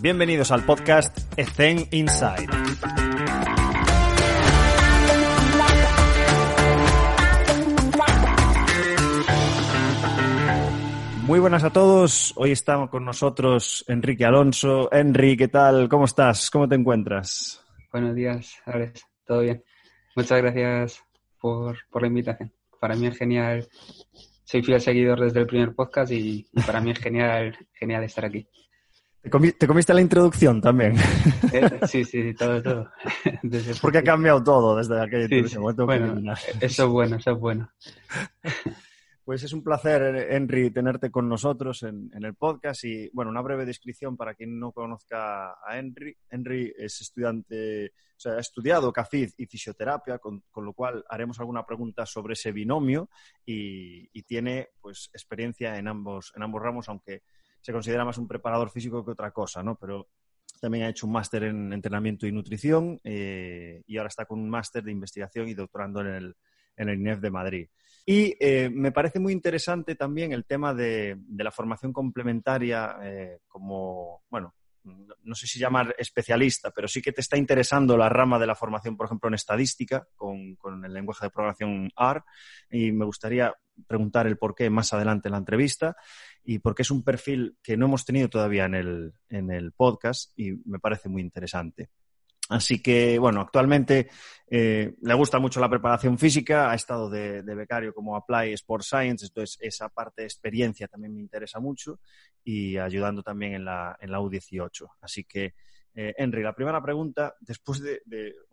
Bienvenidos al podcast Ethen Inside. Muy buenas a todos. Hoy estamos con nosotros Enrique Alonso. Enrique, ¿qué tal? ¿Cómo estás? ¿Cómo te encuentras? Buenos días, Alex. ¿Todo bien? Muchas gracias por, por la invitación. Para mí es genial. Soy fiel seguidor desde el primer podcast y para mí es genial, genial estar aquí. ¿Te, comiste la introducción también? Eh, sí, sí, todo, todo. Porque ha cambiado todo desde aquel sí, Bueno, eso es bueno, eso es bueno. Pues es un placer, Henry, tenerte con nosotros en, el podcast y, bueno, una breve descripción para quien no conozca a Henry. Henry es estudiante, o sea, ha estudiado CAFID y fisioterapia, con, lo cual haremos alguna pregunta sobre ese binomio y, y, tiene, pues, experiencia en ambos, en ambos ramos, aunque se considera más un preparador físico que otra cosa, ¿no? Pero también ha hecho un máster en entrenamiento y nutrición eh, y ahora está con un máster de investigación y doctorando en el, en el INEF de Madrid. Y eh, me parece muy interesante también el tema de, la formación complementaria eh, como, bueno, no sé si llamar especialista, pero sí que te está interesando la rama de la formación, por ejemplo, en estadística, con, con el lenguaje de programación R, y me gustaría preguntar el por qué más adelante en la entrevista y porque es un perfil que no hemos tenido todavía en el, en el podcast y me parece muy interesante. Así que, bueno, actualmente eh, le gusta mucho la preparación física, ha estado de, becario como Apply Sport Science, entonces esa parte de experiencia también me interesa mucho y ayudando también en la, en la U18. Así que, eh, Henry, la primera pregunta, después de,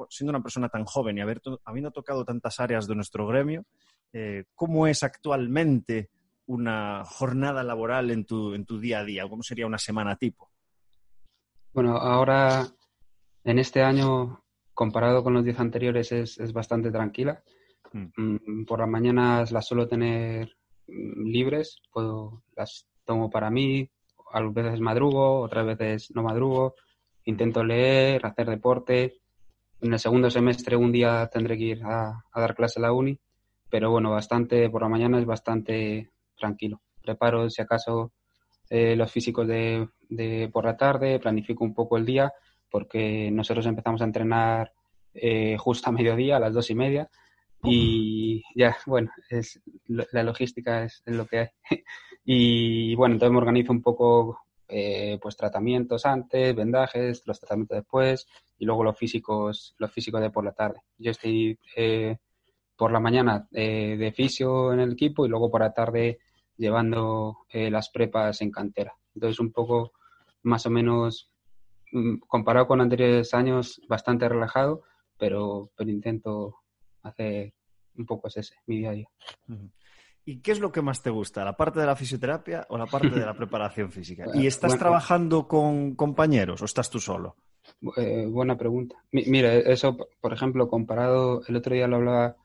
siendo una persona tan joven y haber habiendo tocado tantas áreas de nuestro gremio, eh, ¿cómo es actualmente una jornada laboral en tu, en tu día a día? ¿Cómo sería una semana tipo? Bueno, ahora en este año, comparado con los 10 anteriores, es, es bastante tranquila. Mm. Mm, por las mañanas las suelo tener mm, libres, puedo, las tomo para mí, a veces madrugo, otras veces no madrugo, intento leer, hacer deporte. En el segundo semestre un día tendré que ir a, a dar clase a la uni, pero bueno, bastante, por la mañana es bastante tranquilo. Preparo, si acaso, eh, los físicos de, de, por la tarde, planifico un poco el día, porque nosotros empezamos a entrenar eh, justo a mediodía, a las dos y media, y ya, bueno, es, la logística es, lo que hay. y bueno, entonces me organizo un poco eh, pues tratamientos antes, vendajes, los tratamientos después y luego los físicos, los físicos de por la tarde. Yo estoy por la mañana eh, de fisio en el equipo y luego por la tarde llevando eh, las prepas en cantera. Entonces, un poco más o menos comparado con anteriores años, bastante relajado, pero, pero intento hacer un poco ese, mi día a día. ¿Y qué es lo que más te gusta? ¿La parte de la fisioterapia o la parte de la preparación física? ¿Y estás trabajando con compañeros o estás tú solo? Eh, buena pregunta. mira, eso, por ejemplo, comparado, el otro día lo hablaba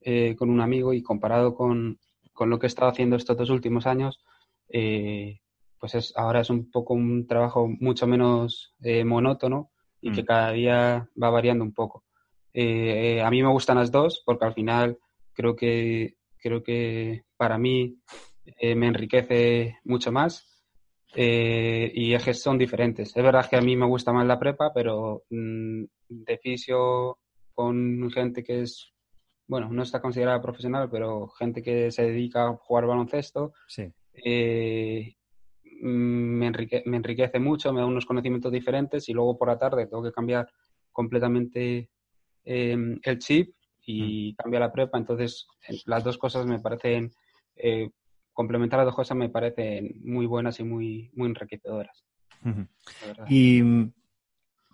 eh, con un amigo y comparado con, lo que he estado haciendo estos dos últimos años, eh, pues es, ahora es un poco un trabajo mucho menos eh, monótono y que mm. cada día va variando un poco. a mí me gustan las dos porque al final creo que, creo que para mí me enriquece mucho más y ejes son diferentes. Es verdad que a mí me gusta más la prepa, pero mm, de fisio con gente que es bueno, no está considerada profesional, pero gente que se dedica a jugar baloncesto, eh, me, enriquece mucho, me da unos conocimientos diferentes y luego por la tarde tengo que cambiar completamente em, el chip y mm. cambiar la prepa. Entonces, las dos cosas me parecen, eh, complementar las dos cosas me parecen muy buenas y muy, muy enriquecedoras. Y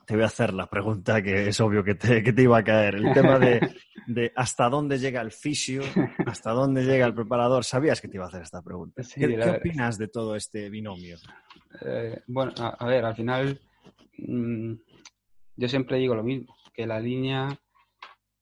te voy a hacer la pregunta que es obvio que te, que te iba a caer. El tema de, de, hasta dónde llega el fisio, hasta dónde llega el preparador. ¿Sabías que te iba a hacer esta pregunta? ¿Qué, opinas de todo este binomio? Eh, bueno, a, ver, al final mm, yo siempre digo lo mismo, que la línea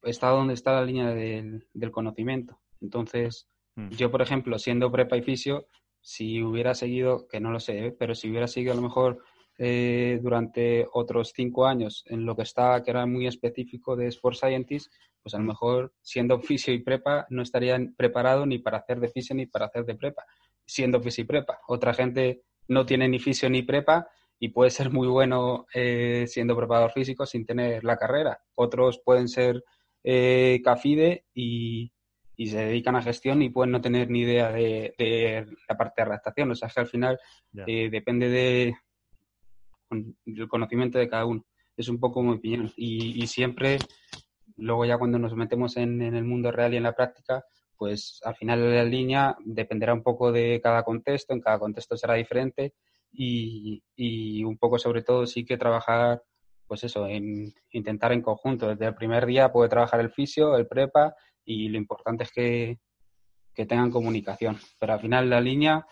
está donde está la línea del, del conocimiento. Entonces, mm. yo, por ejemplo, siendo prepa y fisio, si hubiera seguido, que no lo sé, ¿eh? pero si hubiera seguido a lo mejor eh, durante otros cinco años en lo que estaba, que era muy específico de Sport Scientist, pues a lo mejor siendo fisio y prepa no estarían preparado ni para hacer de fisio ni para hacer de prepa, siendo fisio y prepa. Otra gente no tiene ni fisio ni prepa y puede ser muy bueno eh, siendo preparador físico sin tener la carrera. Otros pueden ser eh, CAFIDE y, se dedican a gestión y pueden no tener ni idea de, la parte de redactación. O sea, que al final eh, depende de, del conocimiento de cada uno. Es un poco mi opinión. Y, siempre, luego ya cuando nos metemos en, el mundo real y en la práctica, pues al final de la línea dependerá un poco de cada contexto, en cada contexto será diferente y, y un poco sobre todo sí que trabajar pues eso, en intentar en conjunto. Desde el primer día puede trabajar el fisio, el prepa y lo importante es que, que tengan comunicación. Pero al final la línea,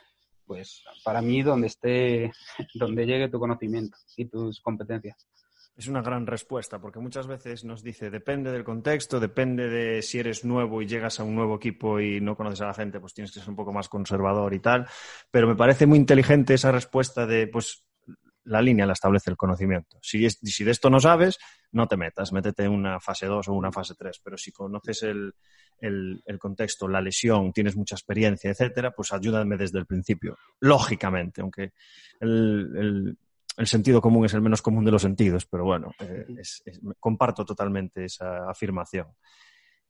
pues para mí donde esté, donde llegue tu conocimiento y tus competencias. Es una gran respuesta, porque muchas veces nos dice, depende del contexto, depende de si eres nuevo y llegas a un nuevo equipo y no conoces a la gente, pues tienes que ser un poco más conservador y tal. Pero me parece muy inteligente esa respuesta de, pues, la línea la establece el conocimiento. Si, si de esto no sabes, no te metas, métete en una fase 2 o una fase 3. Pero si conoces el, contexto, la lesión, tienes mucha experiencia, etcétera, pues ayúdame desde el principio. Lógicamente, aunque el, el sentido común es el menos común de los sentidos, pero bueno, eh, comparto totalmente esa afirmación.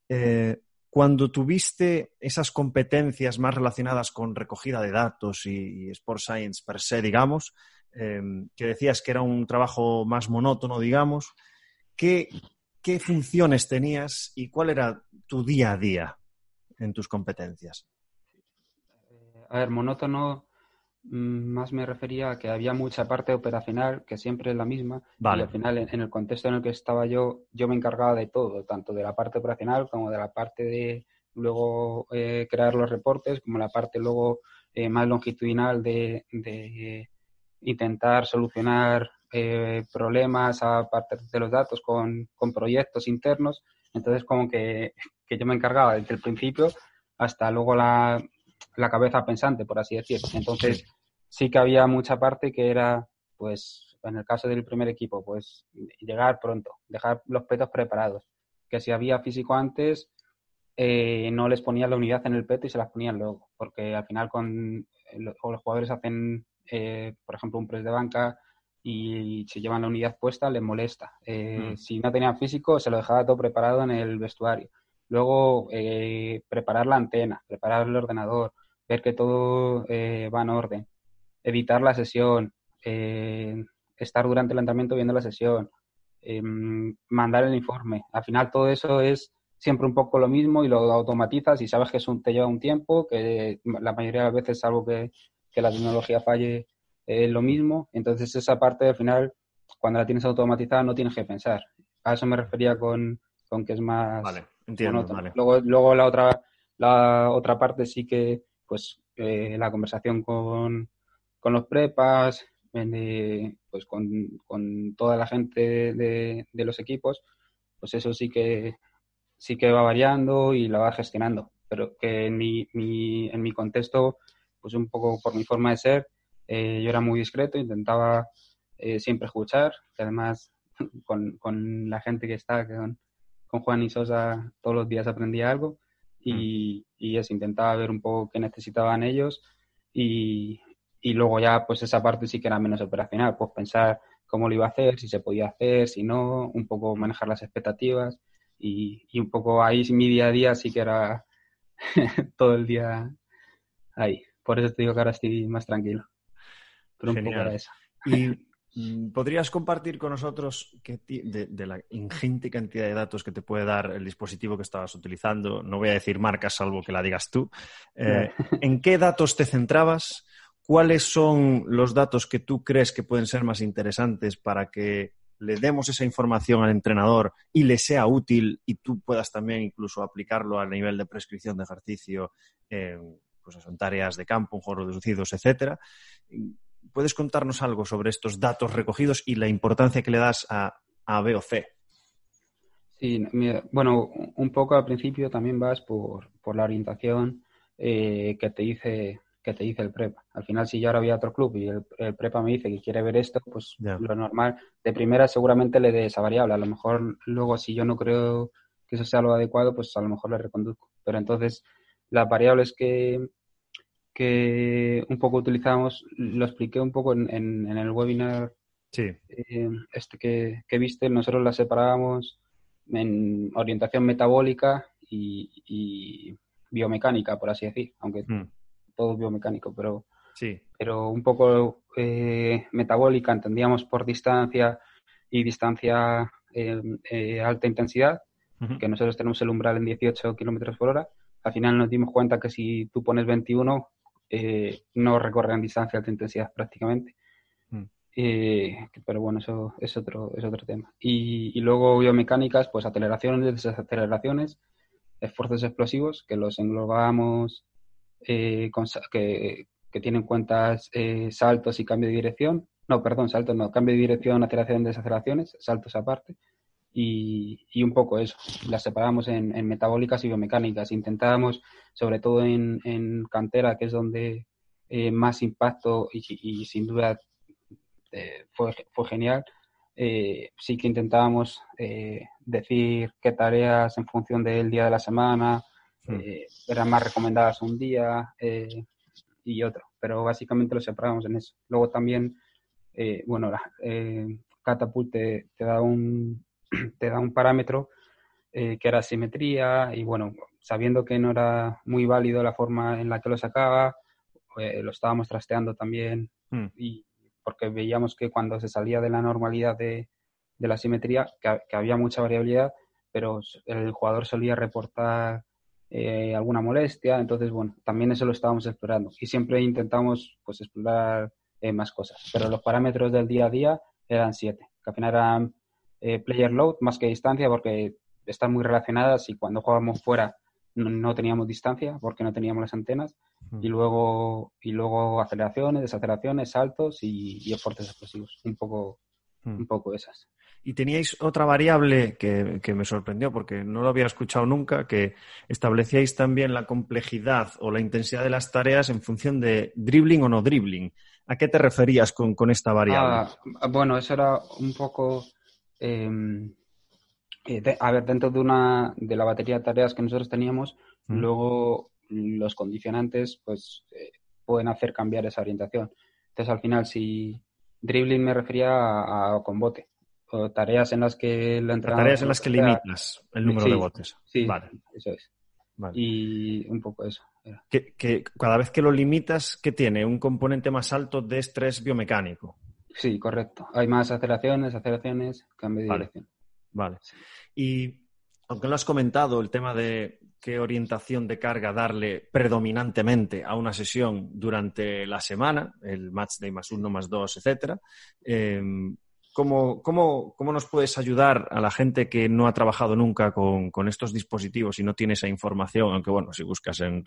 Eh, cuando tuviste esas competencias más relacionadas con recogida de datos y, Sport Science per se, digamos, em, que decías que era un trabajo más monótono, digamos, ¿qué, ¿qué funciones tenías y cuál era tu día a día en tus competencias? A ver, monótono Mm, más me refería a que había mucha parte operacional que siempre es la misma. Y al final en, el contexto en el que estaba yo yo me encargaba de todo tanto de la parte operacional como de la parte de luego eh, crear los reportes como la parte luego eh, más longitudinal de, intentar solucionar eh, problemas a partir de los datos con, con, proyectos internos entonces como que, que yo me encargaba desde el principio hasta luego la, la cabeza pensante, por así decir. Entonces, sí que había mucha parte que era, pues, en el caso del primer equipo, pues, llegar pronto, dejar los petos preparados. Que si había físico antes, eh, no les ponían la unidad en el peto y se las ponían luego, porque al final con los jugadores hacen, eh, por ejemplo, un press de banca y se llevan la unidad puesta, les molesta. Eh, mm. Si no tenían físico, se lo dejaba todo preparado en el vestuario. Luego, preparar la antena, preparar el ordenador, ver que todo eh, va en orden, evitar la sesión, eh, estar durante el entrenamiento viendo la sesión, em, mandar el informe. Al final todo eso es siempre un poco lo mismo y lo automatizas y sabes que es un, te lleva un tiempo, que la mayoría de las veces, salvo que, que la tecnología falle, es lo mismo. Entonces esa parte al final, cuando la tienes automatizada, no tienes que pensar. A eso me refería con, con que es más... Vale, entiendo. Luego, luego la, otra, la otra parte sí que pues eh, la conversación con, con los prepas, pues con, toda la gente de, los equipos, pues eso sí que sí que va variando y la va gestionando. Pero que en mi, en mi contexto, pues un poco por mi forma de ser, eh, yo era muy discreto, intentaba eh, siempre escuchar, que además con, con, la gente que está, con, con Juan y Sosa, todos los días aprendía algo y, y eso, intentaba ver un poco qué necesitaban ellos y, y, luego ya pues esa parte sí que era menos operacional, pues pensar cómo lo iba a hacer, si se podía hacer, si no, un poco manejar las expectativas y, y un poco ahí mi día a día sí que era todo el día ahí. Por eso te digo que ahora estoy más tranquilo. Pero un poco era eso. Y Mm, ¿Podrías compartir con nosotros de, la ingente cantidad de datos que te puede dar el dispositivo que estabas utilizando? No voy a decir marcas, salvo que la digas tú. Eh, ¿En qué datos te centrabas? ¿Cuáles son los datos que tú crees que pueden ser más interesantes para que le demos esa información al entrenador y le sea útil y tú puedas también incluso aplicarlo a nivel de prescripción de ejercicio en, pues en tareas de campo, en juegos reducidos, etcétera? ¿Puedes contarnos algo sobre estos datos recogidos y la importancia que le das a, a B o C? Sí, bueno, un poco al principio también vas por, la orientación eh, que te dice que te dice el prepa. Al final, si yo ahora voy a otro club y el, prepa me dice que quiere ver esto, pues lo normal, de primera seguramente le dé esa variable. A lo mejor luego, si yo no creo que eso sea lo adecuado, pues a lo mejor le reconduzco. Pero entonces, las variables que, que un poco utilizamos, lo expliqué un poco en, en, el webinar sí. Eh, este que, que, viste, nosotros la separábamos en orientación metabólica y, biomecánica, por así decir, aunque mm. todo biomecánico, pero, sí. pero un poco eh, metabólica entendíamos por distancia y distancia eh, alta intensidad, que nosotros tenemos el umbral en 18 kilómetros por hora. Al final nos dimos cuenta que si tú pones 21, eh, no recorren distancia de alta intensidad prácticamente. Mm. Eh, pero bueno, eso es otro, es otro tema. Y, luego biomecánicas, pues aceleraciones, desaceleraciones, esfuerzos explosivos, que los englobamos, eh, que, que, tienen cuentas saltos y cambio de dirección. No, perdón, saltos no, cambio de dirección, aceleración, desaceleraciones, saltos aparte y, un poco eso. Las separamos en, metabólicas y biomecánicas. Intentábamos, sobre todo en, cantera, que es donde eh, más impacto y, sin duda eh, fue, fue genial, eh, sí que intentábamos decir qué tareas en función del día de la semana eran más recomendadas un día y otro, pero básicamente lo separamos en eso. Luego también, bueno, la, Catapult te da un, te da un parámetro eh, que era simetría y bueno, sabiendo que no era muy válido la forma en la que lo sacaba, eh, lo estábamos trasteando también hmm. y porque veíamos que cuando se salía de la normalidad de, la simetría, que, había mucha variabilidad, pero el jugador solía reportar eh, alguna molestia, entonces bueno, también eso lo estábamos explorando y siempre intentamos pues explorar más cosas, pero los parámetros del día a día eran siete, que al final eran eh, player load más que distancia porque están muy relacionadas y cuando jugábamos fuera no, teníamos distancia porque no teníamos las antenas y luego y luego aceleraciones, desaceleraciones, saltos y, esfuerzos explosivos, un poco un poco esas. Y teníais otra variable que, que, me sorprendió porque no lo había escuchado nunca, que establecíais también la complejidad o la intensidad de las tareas en función de dribbling o no dribbling. ¿A qué te referías con, con esta variable? Ah, bueno, eso era un poco Em, eh, a ver, dentro de una de la batería de tareas que nosotros teníamos, luego los condicionantes pues eh, pueden hacer cambiar esa orientación. Entonces, al final, si dribbling me refería a, con bote, o tareas en las que la Tareas en las que limitas el número de botes. Sí, vale. eso es. Y un poco eso. Que, que, cada vez que lo limitas, ¿qué tiene? Un componente más alto de estrés biomecánico. Sí, correcto. Hay más aceleraciones, aceleraciones, cambio de dirección. Vale. Y aunque lo has comentado, el tema de qué orientación de carga darle predominantemente a una sesión durante la semana, el match day más uno, más dos, etcétera, eh, ¿Cómo, cómo, cómo, nos puedes ayudar a la gente que no ha trabajado nunca con, con, estos dispositivos y no tiene esa información? Aunque bueno, si buscas en,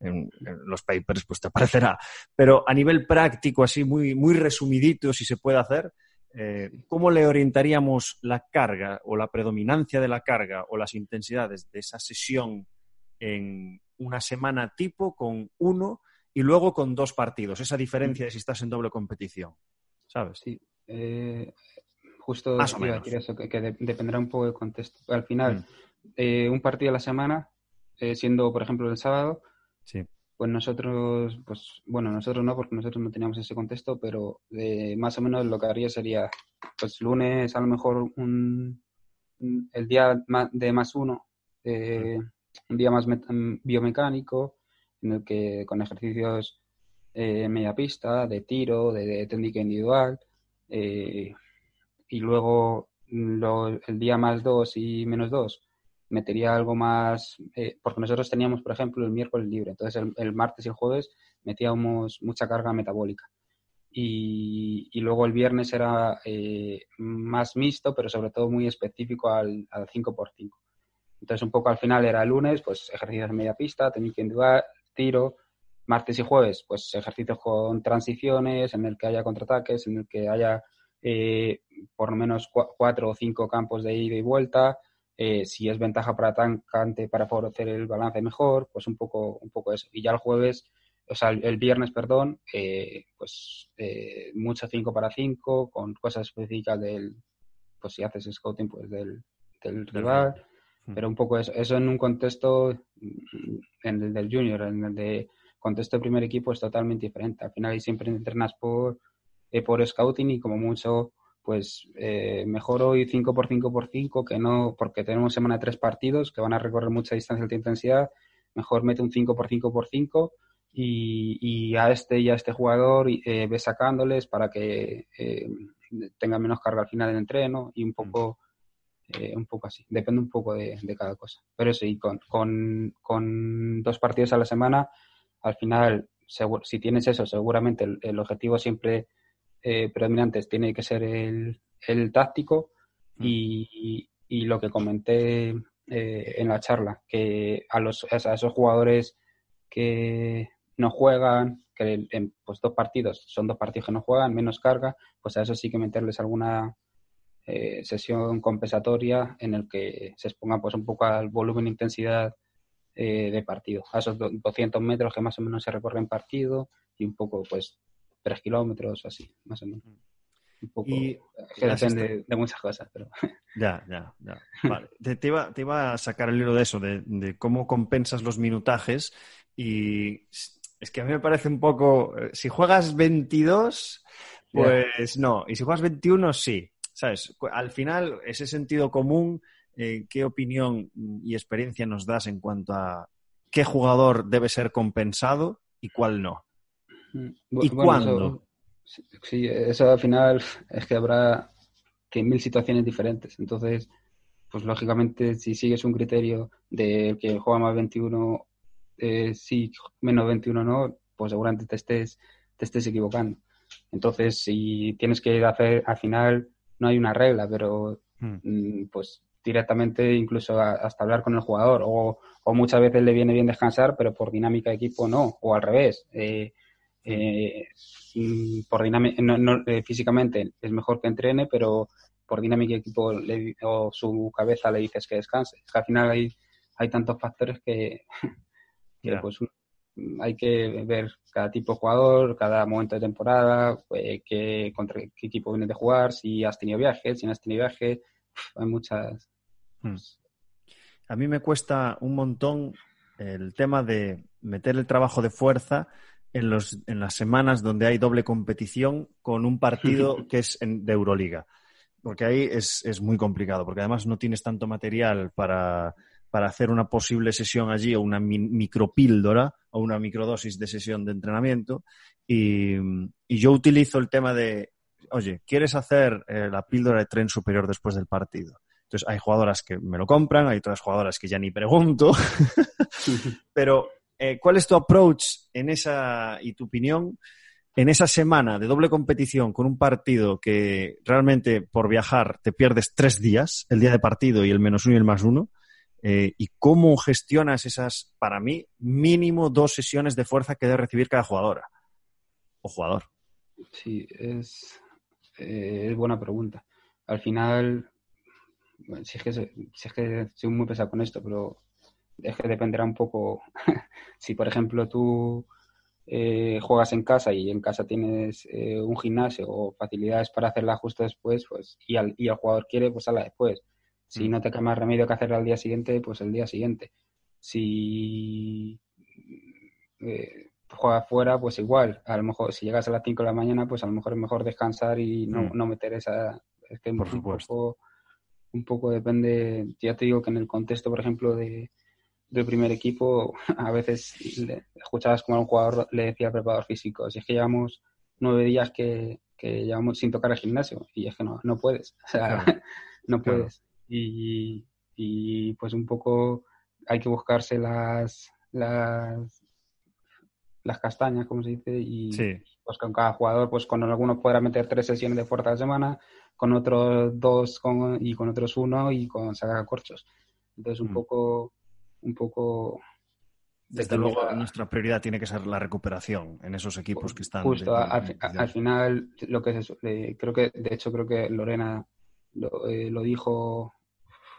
en, los papers, pues te aparecerá. Pero a nivel práctico, así muy, muy resumidito, si se puede hacer, eh, ¿cómo le orientaríamos la carga o la predominancia de la carga o las intensidades de esa sesión en una semana tipo con uno y luego con dos partidos? Esa diferencia de si estás en doble competición. ¿Sabes? Sí. Eh, justo decir eso, que, dependerá un poco del contexto. Al final, mm. eh, un partido a la semana, eh, siendo por ejemplo el sábado, sí. pues nosotros, pues bueno, nosotros no, porque nosotros no teníamos ese contexto, pero más o menos lo que haría sería, pues lunes a lo mejor un, el día de más uno, mm. un día más biomecánico, en el que con ejercicios media pista, de tiro, de técnica individual, eh, y luego el día más 2 y menos 2 metería algo más, eh, porque nosotros teníamos, por ejemplo, el miércoles libre, entonces el, martes y el jueves metíamos mucha carga metabólica. Y, luego el viernes era eh, más mixto, pero sobre todo muy específico al, al 5x5. Entonces, un poco al final era el lunes, pues ejercicios de media pista, técnica individual, tiro, martes y jueves, pues ejercicios con transiciones, en el que haya contraataques, en el que haya eh, por lo menos cuatro o cinco campos de ida y vuelta. Eh, si es ventaja para atacante para favorecer el balance mejor, pues un poco, un poco eso. Y ya el jueves, o sea, el, viernes, perdón, eh, pues mucho 5 para 5, con cosas específicas del, pues si haces scouting, pues del, del rival. Pero un poco eso, eso en un contexto mm, en el del junior, en el de contexto de primer equipo es totalmente diferente. Al final siempre entrenas por, eh, por scouting y como mucho, pues eh, mejor hoy 5 por 5 por 5 que no, porque tenemos semana de tres partidos que van a recorrer mucha distancia de alta intensidad, mejor mete un 5 por 5 por 5 y, a este y a este jugador eh, ve sacándoles para que eh, tenga menos carga al final del entreno y un poco eh, un poco así. Depende un poco de, cada cosa. Pero sí, con, con, dos partidos a la semana, al final, si tienes eso, seguramente el, objetivo siempre eh, predominante tiene que ser el, el táctico mm. y, y, lo que comenté eh, en la charla, que a, los, a esos jugadores que no juegan, que en pues, dos partidos son dos partidos que no juegan, menos carga, pues a eso sí que meterles alguna eh, sesión compensatoria en el que se exponga pues un poco al volumen e intensidad eh, de partido, a esos 200 metros que más o menos se recorren partido y un poco pues 3 kilómetros así, más o menos. Un poco, y que depende de muchas cosas, pero... Ya, ya, ya. Vale. Te, iba, te, iba, a sacar el hilo de eso, de, de, cómo compensas los minutajes y es que a mí me parece un poco... Eh, si juegas 22, pues no. Y si juegas 21, sí. ¿Sabes? Al final, ese sentido común, eh, ¿qué opinión y experiencia nos das en cuanto a qué jugador debe ser compensado y cuál no? Mm, ¿Y cuándo? sí, eso al final es que habrá que mil situaciones diferentes. Entonces, pues lógicamente, si sigues un criterio de que juega más 21, eh, sí, menos 21 no, pues seguramente te estés, te estés equivocando. Entonces, si tienes que hacer al final no hay una regla, pero hmm. mm, pues directamente incluso hasta hablar con el jugador o, muchas veces le viene bien descansar, pero por dinámica de equipo no, o al revés. Eh, eh, por dinámica, no, eh, físicamente es mejor que entrene, pero por dinámica de equipo o su cabeza le dices que descanse. Es que al final hay, hay tantos factores que, pues hay que ver cada tipo de jugador, cada momento de temporada, qué, contra qué equipo viene de jugar, si has tenido viaje, si no has tenido viaje, hay muchas. Hmm. A mí me cuesta un montón el tema de meter el trabajo de fuerza en, los, en las semanas donde hay doble competición con un partido que es de Euroliga. Porque ahí es, es muy complicado, porque además no tienes tanto material para, para hacer una posible sesión allí o una micropíldora o una microdosis de sesión de entrenamiento. Y, yo utilizo el tema de, oye, ¿quieres hacer eh, la píldora de tren superior después del partido? Entonces hay jugadoras que me lo compran, hay otras jugadoras que ya ni pregunto. Pero, eh, ¿cuál es tu approach en esa y tu opinión en esa semana de doble competición con un partido que realmente por viajar te pierdes tres días, el día de partido y el menos uno y el más uno? Eh, y cómo gestionas esas, para mí, mínimo dos sesiones de fuerza que debe recibir cada jugadora o jugador. Sí, es, eh, es buena pregunta. Al final, si, es que, si es que soy muy pesado con esto, pero es que dependerá un poco. si, por ejemplo, tú eh, juegas en casa y en casa tienes un gimnasio o facilidades para hacerla justo después, pues, y, al, y el jugador quiere, pues hazla después. Si mm. no te queda más remedio que hacerlo al día siguiente, pues el día siguiente. Si eh, juegas fuera, pues igual. A lo mejor si llegas a las 5 de la mañana, pues a lo mejor es mejor descansar y no, mm. no meter esa... Es que por un Poco, un poco depende, ya te digo que en el contexto, por ejemplo, de, del primer equipo, a veces escuchabas como a un jugador le decía al preparador físico, si es que llevamos nueve días que, que llevamos sin tocar el gimnasio, y es que no, no puedes, o sea, no puedes y, y pues un poco hay que buscarse las, las, las castañas, como se dice, y pues con cada jugador, pues con algunos podrá meter tres sesiones de fuerza a la semana, con otros dos con, y con otros uno y con corchos Entonces un mm. poco, un poco desde luego, nuestra prioridad tiene que ser la recuperación en esos equipos que están. Justo, al, final, lo que es eso, creo que, de hecho, creo que Lorena lo, eh, lo dijo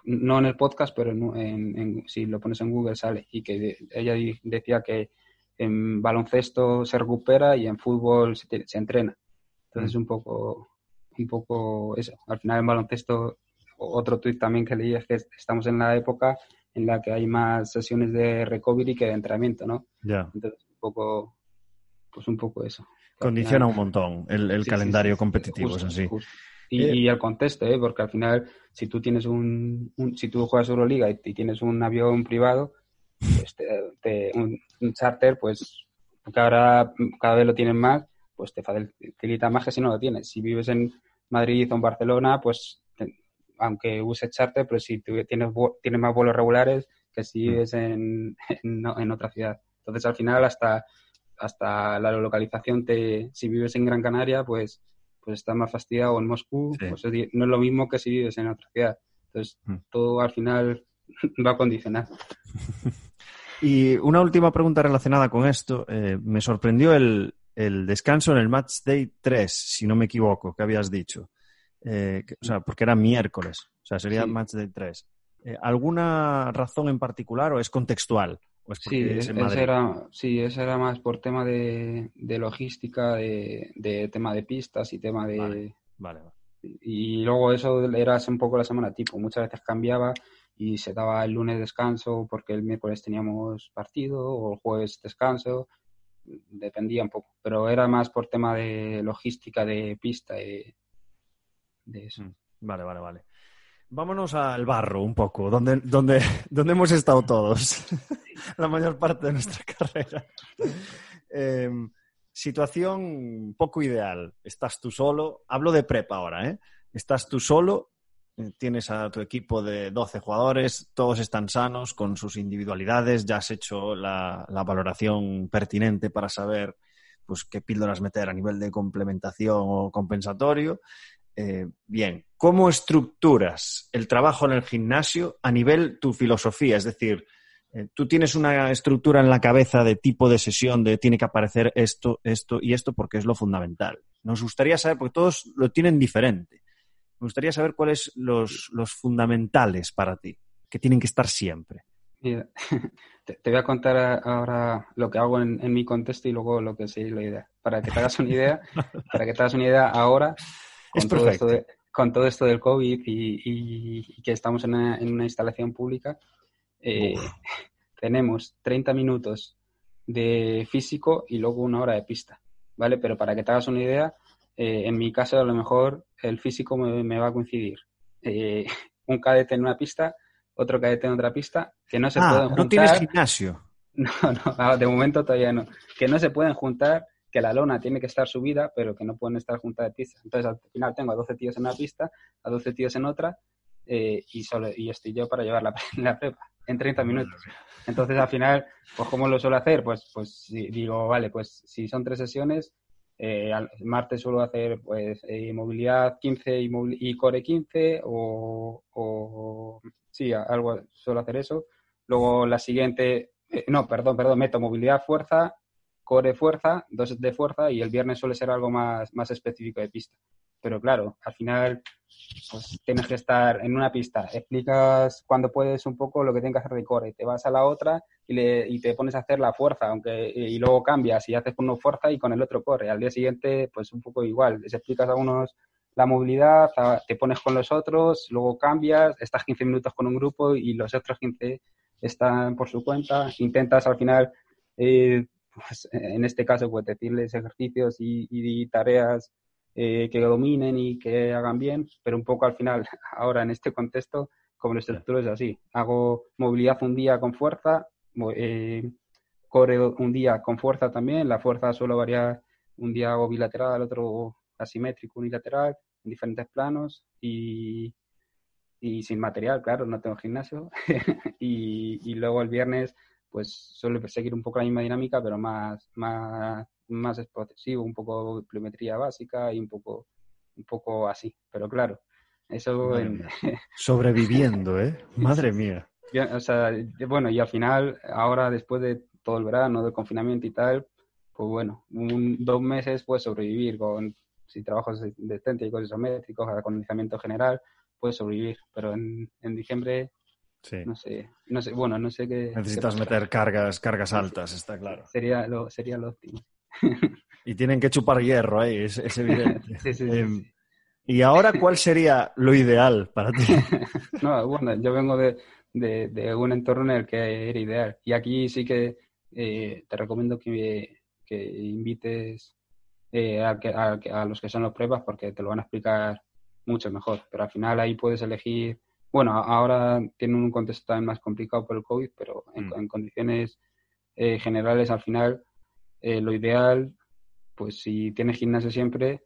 no en el podcast, pero en, si lo pones en Google sale, y que ella decía que en baloncesto se recupera y en fútbol se, entrena. Entonces, mm. un poco, un poco eso. Al final, en baloncesto, otro tuit también que leí es que estamos en la época en la que hay más sesiones de recovery que de entrenamiento, ¿no? Ya. Entonces, poco, pues un poco eso. Condiciona un montón el, calendario competitivo, es así. Y, el contexto, ¿eh? porque al final, si tú tienes un, si tú juegas Euroliga y, y tienes un avión privado, pues un, charter, pues que ahora cada vez lo tienen más, pues te facilita más que si no lo tienes. Si vives en Madrid o en Barcelona, pues aunque uses charter, pero si tienes, tienes más vuelos regulares que si mm. vives en, en, otra ciudad. Entonces, al final, hasta, hasta la localización, te, si vives en Gran Canaria, pues, pues estás más fastidiado en Moscú, pues no es lo mismo que si vives en otra ciudad. Entonces, mm. todo al final va a condicionar. Y una última pregunta relacionada con esto. Eh, me sorprendió el, el descanso en el Match Day 3, si no me equivoco, que habías dicho. Eh, o sea, porque era miércoles, o sea, sería Match Day 3. Eh, ¿Alguna razón en particular o es contextual? sí, ese era, sí, ese era más por tema de, logística, de, tema de pistas y tema de... Vale, Y luego eso era un poco la semana tipo, muchas veces cambiaba y se daba el lunes descanso porque el miércoles teníamos partido o el jueves descanso dependía un poco, pero era más por tema de logística de pista de eso. Mm, vale, vale, vale. Vámonos al barro un poco, donde, donde, donde hemos estado todos, la mayor parte de nuestra carrera. Em, situación poco ideal. Estás tú solo. Hablo de prepa ahora, ¿eh? Estás tú solo tienes a tu equipo de 12 jugadores, todos están sanos con sus individualidades, ya has hecho la, valoración pertinente para saber pues, qué píldoras meter a nivel de complementación o compensatorio. Eh, bien, ¿cómo estructuras el trabajo en el gimnasio a nivel tu filosofía? Es decir, eh, tú tienes una estructura en la cabeza de tipo de sesión, de tiene que aparecer esto, esto y esto porque es lo fundamental. Nos gustaría saber, porque todos lo tienen diferente. Me gustaría saber cuáles los, los fundamentales para ti, que tienen que estar siempre. te, voy a contar ahora lo que hago en, mi contexto y luego lo que es la idea. Para que te hagas una idea, para que te hagas una idea ahora, con, todo esto, con todo esto del COVID y, que estamos en una, instalación pública, eh, tenemos 30 minutos de físico y luego una hora de pista, ¿vale? Pero para que te hagas una idea, eh, en mi caso, a lo mejor el físico me, va a coincidir. Eh, un cadete en una pista, otro cadete en otra pista, que no se ah, pueden juntar. ¿No tienes gimnasio? No, no, de momento todavía no. Que no se pueden juntar, que la lona tiene que estar subida, pero que no pueden estar juntas de pista. Entonces, al final tengo a 12 tíos en una pista, a 12 tíos en otra, eh, y, solo, y estoy yo para llevar la, la prepa en 30 minutos. Entonces, al final, pues, ¿cómo lo suelo hacer? Pues, pues digo, vale, pues si son tres sesiones, eh, martes suelo hacer pues eh, movilidad 15 y, core 15 o, o, sí, algo suelo hacer eso. Luego la siguiente, eh, no, perdón, perdón, meto movilidad fuerza, core fuerza, dos de fuerza y el viernes suele ser algo más, más específico de pista. Pero claro, al final pues tienes que estar en una pista, explicas cuando puedes un poco lo que tienes que hacer de core, te vas a la otra y, le, y te pones a hacer la fuerza, aunque y luego cambias y haces con uno fuerza y con el otro corre. Al día siguiente, pues un poco igual, les explicas a unos la movilidad, te pones con los otros, luego cambias, estás 15 minutos con un grupo y los otros 15 están por su cuenta, intentas al final, eh, pues, en este caso, pues decirles ejercicios y tareas eh, que dominen y que hagan bien, pero un poco al final, ahora en este contexto, como la estructura es así. Hago movilidad un día con fuerza, eh, core un día con fuerza también, la fuerza suelo variar, un día hago bilateral, otro asimétrico, unilateral, en diferentes planos y, y sin material, claro, no tengo gimnasio. y, y, luego el viernes, pues suelo seguir un poco la misma dinámica, pero más, más más expresivo, un poco pliometría básica y un poco, un poco así. Pero claro, eso... Sobreviviendo, ¿eh? Madre mía. o sea, bueno, y al final, ahora después de todo el verano, del confinamiento y tal, pues bueno, un, dos meses puedes sobrevivir con, si trabajas de céntricos isométricos, acondicionamiento general, puedes sobrevivir. Pero en, en diciembre No sé, no sé, bueno, no sé qué. Necesitas meter cargas, cargas altas, está claro. Sería lo, sería lo óptimo y tienen que chupar hierro ahí, es, evidente. Em, ¿Y ahora cuál sería lo ideal para ti? no, bueno, yo vengo de, un entorno en el que era ideal. Y aquí sí que te recomiendo que, invites a, los que son las pruebas porque te lo van a explicar mucho mejor. Pero al final ahí puedes elegir, bueno, ahora tienen un contexto también más complicado por el COVID, pero en, mm. condiciones generales al final lo ideal, pues si tienes gimnasio siempre,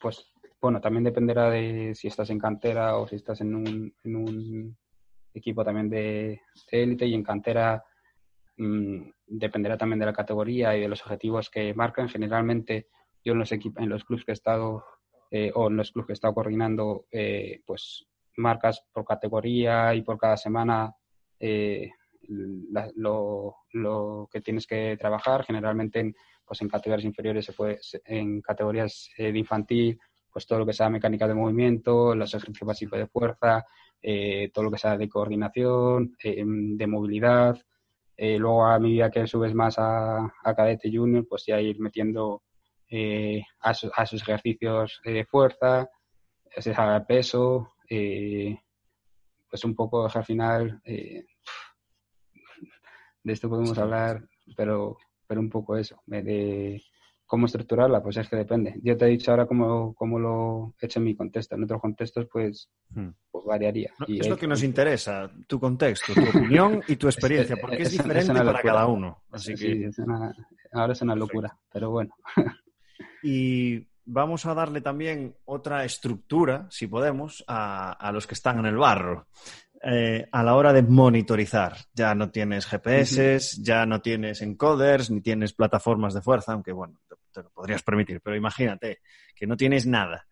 pues bueno, también dependerá de si estás en cantera o si estás en un, en un equipo también de élite y en cantera mm, dependerá también de la categoría y de los objetivos que marcan. Generalmente yo en los, en los clubes que he estado eh, o en los clubes que he estado coordinando, eh, pues marcas por categoría y por cada semana eh, lo, lo, que tienes que trabajar. Generalmente en, pues en categorías inferiores se puede, en categorías de infantil pues todo lo que sea mecánica de movimiento, los ejercicios básicos de fuerza, eh, todo lo que sea de coordinación, eh, de movilidad. Eh, luego, a medida que subes más a, cadete junior, pues ya ir metiendo a, a, sus ejercicios de fuerza, ese peso, pues un poco al final de esto podemos hablar, pero, pero un poco eso, de, ¿Cómo estructurarla? Pues es que depende. Yo te he dicho ahora cómo, cómo lo he hecho en mi contexto. En otros contextos, pues, hmm. pues variaría. y es lo que nos interesa, tu contexto, tu opinión y tu experiencia, porque es, diferente para cada uno. Así que... ahora es una locura, pero bueno. y vamos a darle también otra estructura, si podemos, a, a los que están en el barro. Eh, a la hora de monitorizar. Ya no tienes GPS, ya no tienes encoders, ni tienes plataformas de fuerza, aunque bueno, te, lo podrías permitir, pero imagínate que no tienes nada.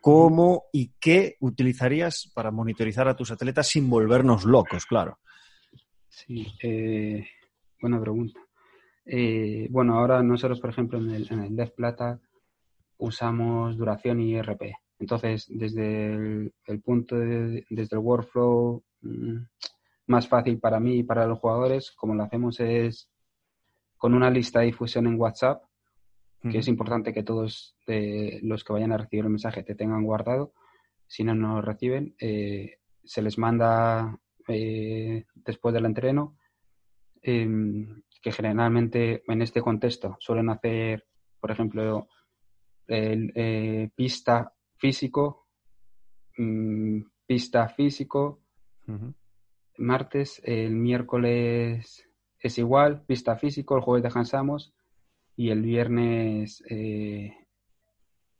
¿Cómo y qué utilizarías para monitorizar a tus atletas sin volvernos locos, claro? Sí, eh, buena pregunta. Eh, bueno, ahora nosotros, por ejemplo, en el, en el Plata usamos duración y RP. Entonces, desde el, punto de, desde el workflow mm, más fácil para mí y para los jugadores, como lo hacemos es con una lista de difusión en WhatsApp, que es importante que todos los que vayan a recibir el mensaje te tengan guardado. Si no, no lo reciben. Eh, se les manda eh, después del entreno, em, que generalmente en este contexto suelen hacer, por ejemplo, el, eh, pista físico, mm, pista físico, martes, el miércoles es igual, pista físico, el jueves descansamos. Y el viernes eh,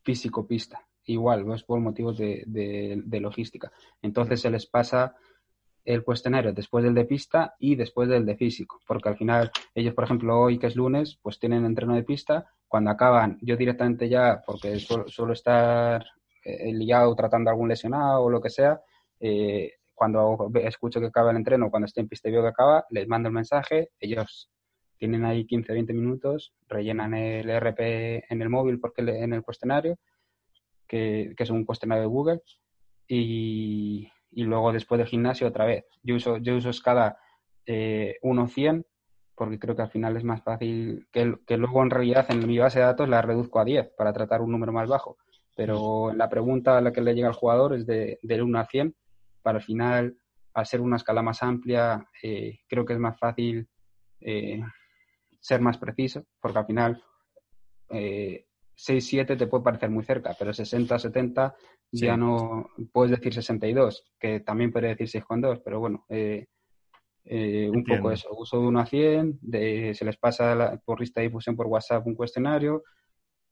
físico pista, igual, es por motivos de, logística. Entonces se les pasa el cuestionario después del de pista y después del de físico, porque al final ellos, por ejemplo, hoy que es lunes, pues tienen entreno de pista, cuando acaban, yo directamente ya, porque suelo estar eh, liado tratando a algún lesionado o lo que sea, eh, cuando escucho que acaba el entreno, cuando estoy en pista y veo que acaba, les mando el mensaje, ellos tienen ahí 15, 20 minutos, rellenan el RP en el móvil porque en el cuestionario, que, es un cuestionario de Google, y, luego después del gimnasio otra vez. Yo uso, yo uso escala eh, 1-100 porque creo que al final es más fácil que, que, luego en realidad en mi base de datos la reduzco a 10 para tratar un número más bajo pero la pregunta a la que le llega al jugador es de, 1 a 100. Para el final, al ser una escala más amplia, eh, creo que es más fácil eh, ser más preciso, porque al final eh, 6-7 te puede parecer muy cerca, pero 60-70 ya no puedes decir 62, que también puede decir 6,2, pero bueno, eh, un poco eso. Uso de 1 a 100, de, se les pasa por lista de difusión por WhatsApp un cuestionario,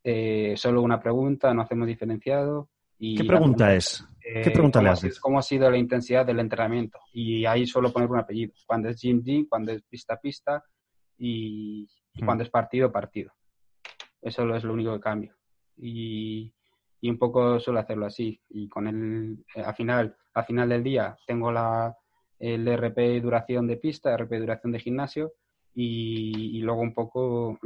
eh, solo una pregunta, no hacemos diferenciado. Y ¿Qué pregunta, es? ¿Qué eh, pregunta le haces? ¿Cómo ha sido la intensidad del entrenamiento? Y ahí solo poner un apellido. Cuando es gym, gym, cuando es pista, pista y, cuando es partido, partido. Eso es lo único que cambio. Y, un poco suelo hacerlo así. Y con el, eh, al final, al final del día tengo la, el RP duración de pista, RP duración de gimnasio y, y luego un poco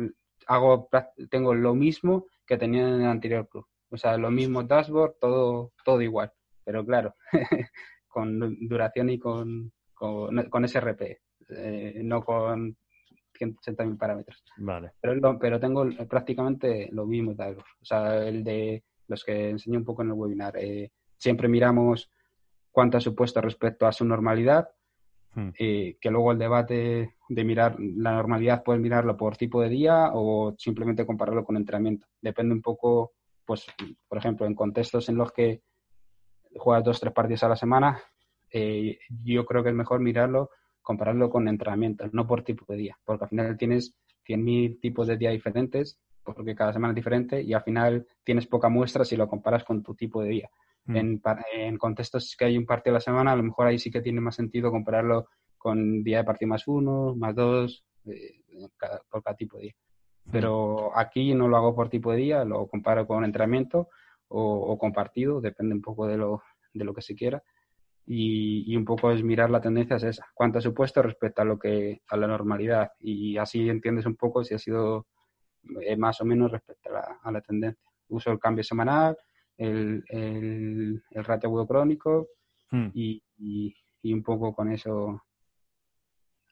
hago, tengo lo mismo que tenía en el anterior club. O sea, lo mismo dashboard, todo, todo igual. Pero claro, con duración y con, con, con SRP, eh, no con 180.000 parámetros. Vale. Pero, pero tengo prácticamente lo mismo dashboard. O sea, el de los que enseñé un poco en el webinar. Eh, siempre miramos cuánto ha supuesto respecto a su normalidad Hmm. Eh, que luego el debate de mirar la normalidad puedes mirarlo por tipo de día o simplemente compararlo con entrenamiento. Depende un poco, pues, por ejemplo, en contextos en los que juegas dos, tres partidos a la semana, eh, yo creo que es mejor mirarlo, compararlo con entrenamiento, no por tipo de día, porque al final tienes 100.000 tipos de día diferentes, porque cada semana es diferente y al final tienes poca muestra si lo comparas con tu tipo de día. Mm. En, en, contextos que hay un partido a la semana, a lo mejor ahí sí que tiene más sentido compararlo con día de partido más uno, más dos, eh, por cada tipo de día. Mm. Pero aquí no lo hago por tipo de día, lo comparo con entrenamiento o, o con partido, depende un poco de lo, de lo que se quiera. Y, y, un poco es mirar la tendencia es esa, cuánto ha supuesto respecto a lo que a la normalidad y así entiendes un poco si ha sido eh, más o menos respecto a la, a la tendencia. Uso el cambio semanal, el, el, el ratio agudo crónico hmm. y, y, un poco con eso.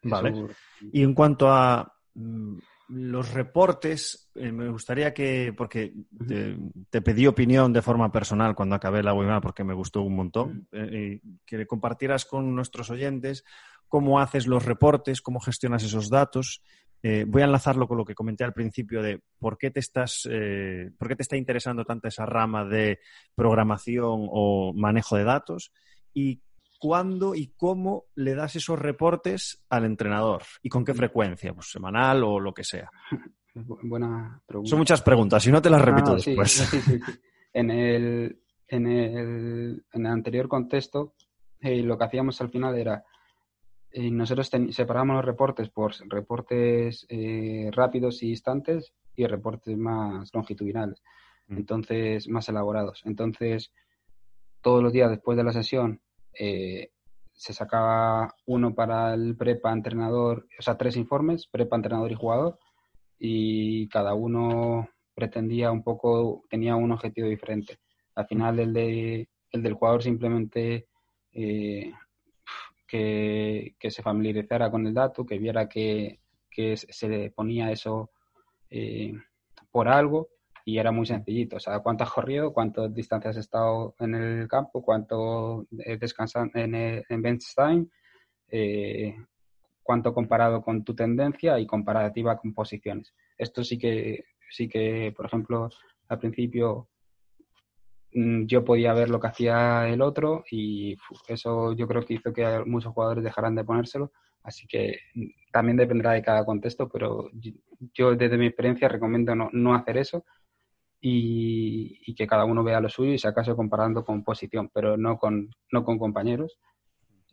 Vale. Y en cuanto a mm, los reportes, eh, me gustaría que, porque te, pedí opinión de forma personal cuando acabé la webinar porque me gustó un montón, eh, que compartieras con nuestros oyentes cómo haces los reportes, cómo gestionas esos datos eh, voy a enlazarlo con lo que comenté al principio de por qué te estás, eh, por qué te está interesando tanto esa rama de programación o manejo de datos y cuándo y cómo le das esos reportes al entrenador y con qué frecuencia, pues semanal o lo que sea. Buena pregunta. Son muchas preguntas, si no te las repito después. en, el, en, el, en, el, anterior contexto, eh, lo que hacíamos al final era y nosotros separamos los reportes por reportes eh, rápidos y instantes y reportes más longitudinales, mm. entonces más elaborados. Entonces, todos los días después de la sesión eh, se sacaba uno para el prepa entrenador, o sea, tres informes, prepa entrenador y jugador, y cada uno pretendía un poco, tenía un objetivo diferente. Al final el, de, el del jugador simplemente eh, que, se familiarizara con el dato, que viera que, se le ponía eso eh, por algo y era muy sencillito. O sea, cuánto has corrido, cuántas distancias has estado en el campo, cuánto descansado en, en bench time, eh, cuánto comparado con tu tendencia y comparativa con posiciones. Esto sí que, sí que, por ejemplo, al principio yo podía ver lo que hacía el otro y eso yo creo que hizo que muchos jugadores dejaran de ponérselo. Así que mm, también dependerá de cada contexto, pero yo desde mi experiencia recomiendo no, hacer eso y, que cada uno vea lo suyo y si acaso comparando con posición, pero no con, no con compañeros.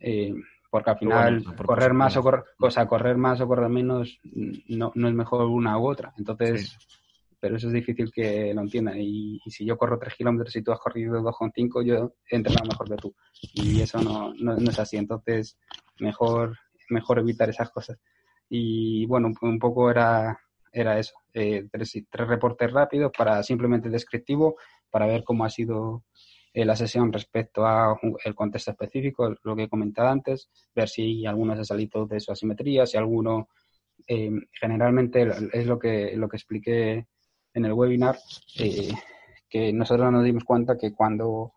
Eh, porque al final correr más o correr, o sea, correr más o correr menos mm, no, no es mejor una u otra. Entonces, pero eso es difícil que lo entiendan. Y, si yo corro 3 kilómetros y tú has corrido 2,5, yo he entrenado mejor que tú. Y eso no, no, es así. Entonces, mejor, mejor evitar esas cosas. Y bueno, un poco era, era eso. Eh, tres, tres, reportes rápidos para simplemente descriptivo, para ver cómo ha sido eh, la sesión respecto a el contexto específico, lo que he comentado antes, ver si alguno se ha salido de su asimetría, si alguno eh, generalmente es lo que, lo que expliqué en el webinar eh, que nosotros nos dimos cuenta que cuando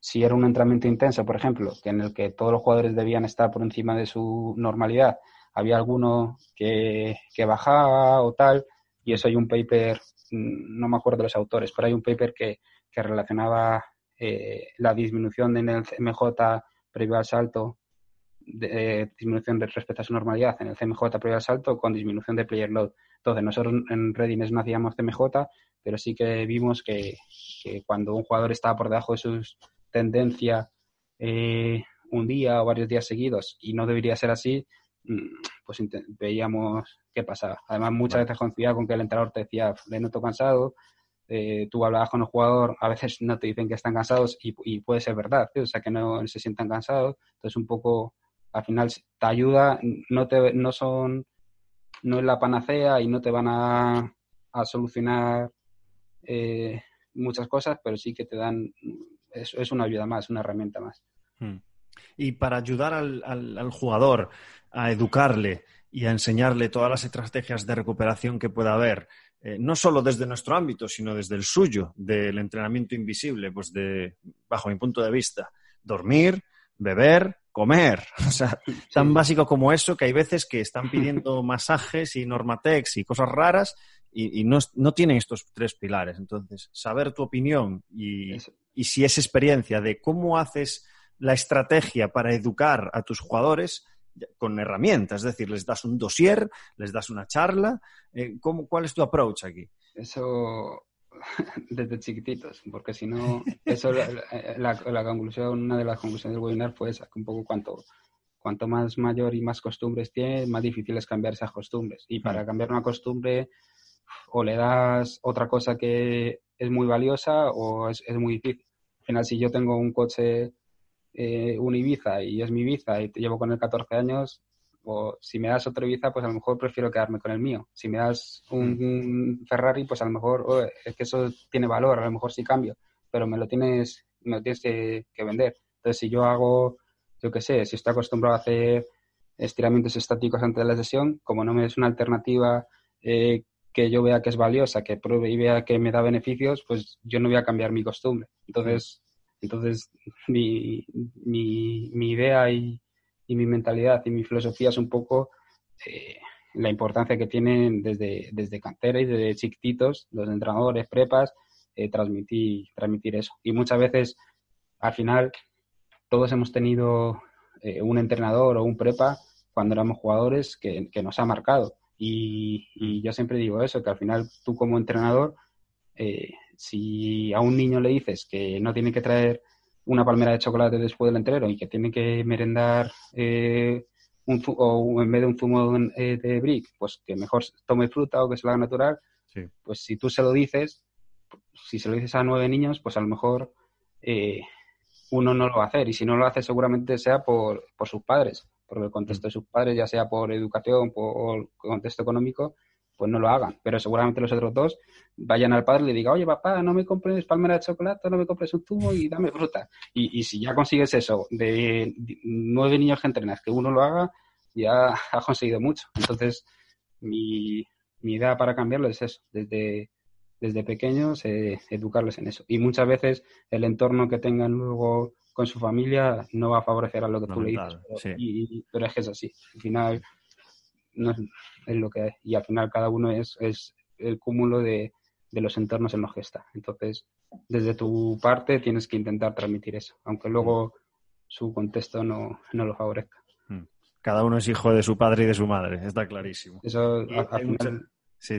si era un entrenamiento intenso, por ejemplo, que en el que todos los jugadores debían estar por encima de su normalidad, había alguno que, que bajaba o tal, y eso hay un paper, mm, no me acuerdo de los autores, pero hay un paper que, que relacionaba eh, la disminución en el CMJ previo al salto, de, eh, disminución de respecto a su normalidad en el CMJ previo al salto con disminución de player load. Entonces, nosotros en Readiness no hacíamos CMJ, pero sí que vimos que, cuando un jugador estaba por debajo de su tendencia eh, un día o varios días seguidos y no debería ser así, mm, pues veíamos qué pasaba. Además, muchas veces coincidía con que el entrenador te decía, le noto cansado, eh, tú hablabas con el jugador, a veces no te dicen que están cansados y, puede ser verdad, o sea, que no se sientan cansados. Entonces, un poco, al final te ayuda, no, te, no son no es la panacea y no te van a, solucionar eh, muchas cosas, pero sí que te dan, es, es una ayuda más, una herramienta más. Hmm. Y para ayudar al, jugador a educarle y a enseñarle todas las estrategias de recuperación que pueda haber, eh, no solo desde nuestro ámbito, sino desde el suyo, del entrenamiento invisible, pues de, bajo mi punto de vista, dormir, beber, comer. O sea, tan básico como eso que hay veces que están pidiendo masajes y normatex y cosas raras y, no, tienen estos tres pilares. Entonces, saber tu opinión y, y si es experiencia de cómo haces la estrategia para educar a tus jugadores con herramientas, es decir, les das un dossier, les das una charla. Eh, ¿cómo, ¿Cuál es tu approach aquí? Eso desde chiquititos, porque si no, eso la, la, conclusión, una de las conclusiones del webinar fue esa, que un poco cuanto, cuanto más mayor y más costumbres tiene, más difícil es cambiar esas costumbres. Y para mm. cambiar una costumbre, o le das otra cosa que es muy valiosa o es, es muy difícil. Al final, si yo tengo un coche, eh, un Ibiza y es mi Ibiza y te llevo con él 14 años, o si me das otro Ibiza, pues a lo mejor prefiero quedarme con el mío. Si me das un, mm. Ferrari, pues a lo mejor oh, es que eso tiene valor, a lo mejor sí cambio, pero me lo tienes, me lo tienes que, vender. Entonces, si yo hago, yo qué sé, si estoy acostumbrado a hacer estiramientos estáticos antes de la sesión, como no me es una alternativa eh, que yo vea que es valiosa, que pruebe y vea que me da beneficios, pues yo no voy a cambiar mi costumbre. Entonces, entonces mi, mi, mi idea y, y mi mentalidad y mi filosofía es un poco eh, la importancia que tienen desde, desde cantera y desde chiquititos, los entrenadores, prepas, eh, transmitir, transmitir eso. Y muchas veces, al final, todos hemos tenido eh, un entrenador o un prepa cuando éramos jugadores que, que nos ha marcado. Y, y, yo siempre digo eso, que al final tú como entrenador, si a un niño le dices que no tiene que traer una palmera de chocolate después del entreno y que tiene que merendar eh, un, o en vez de un zumo eh, de brick, pues que mejor tome fruta o que se lo haga natural, pues si tú se lo dices, si se lo dices a nueve niños, pues a lo mejor eh, uno no lo va a hacer. Y si no lo hace seguramente sea por, por sus padres, por el contexto de sus padres, ya sea por educación, por contexto económico, pues no lo hagan. Pero seguramente los otros dos vayan al padre y le digan, oye papá, no me compres palmera de chocolate, no me compres un zumo y dame fruta. Y, y si ya consigues eso de, nueve niños que entrenas, que uno lo haga, ya ha conseguido mucho. Entonces, mi, mi idea para cambiarlo es eso, desde, desde pequeños eh, educarles en eso. Y muchas veces el entorno que tengan luego con su familia no va a favorecer a lo que tú le dices. Pero, pero es que es así. Al final no es, lo que hay. Y al final cada uno es, es el cúmulo de, de los entornos en los que está. Entonces, desde tu parte tienes que intentar transmitir eso, aunque luego su contexto no, no lo favorezca. Hmm. Cada uno es hijo de su padre y de su madre, está clarísimo. Eso, Sí,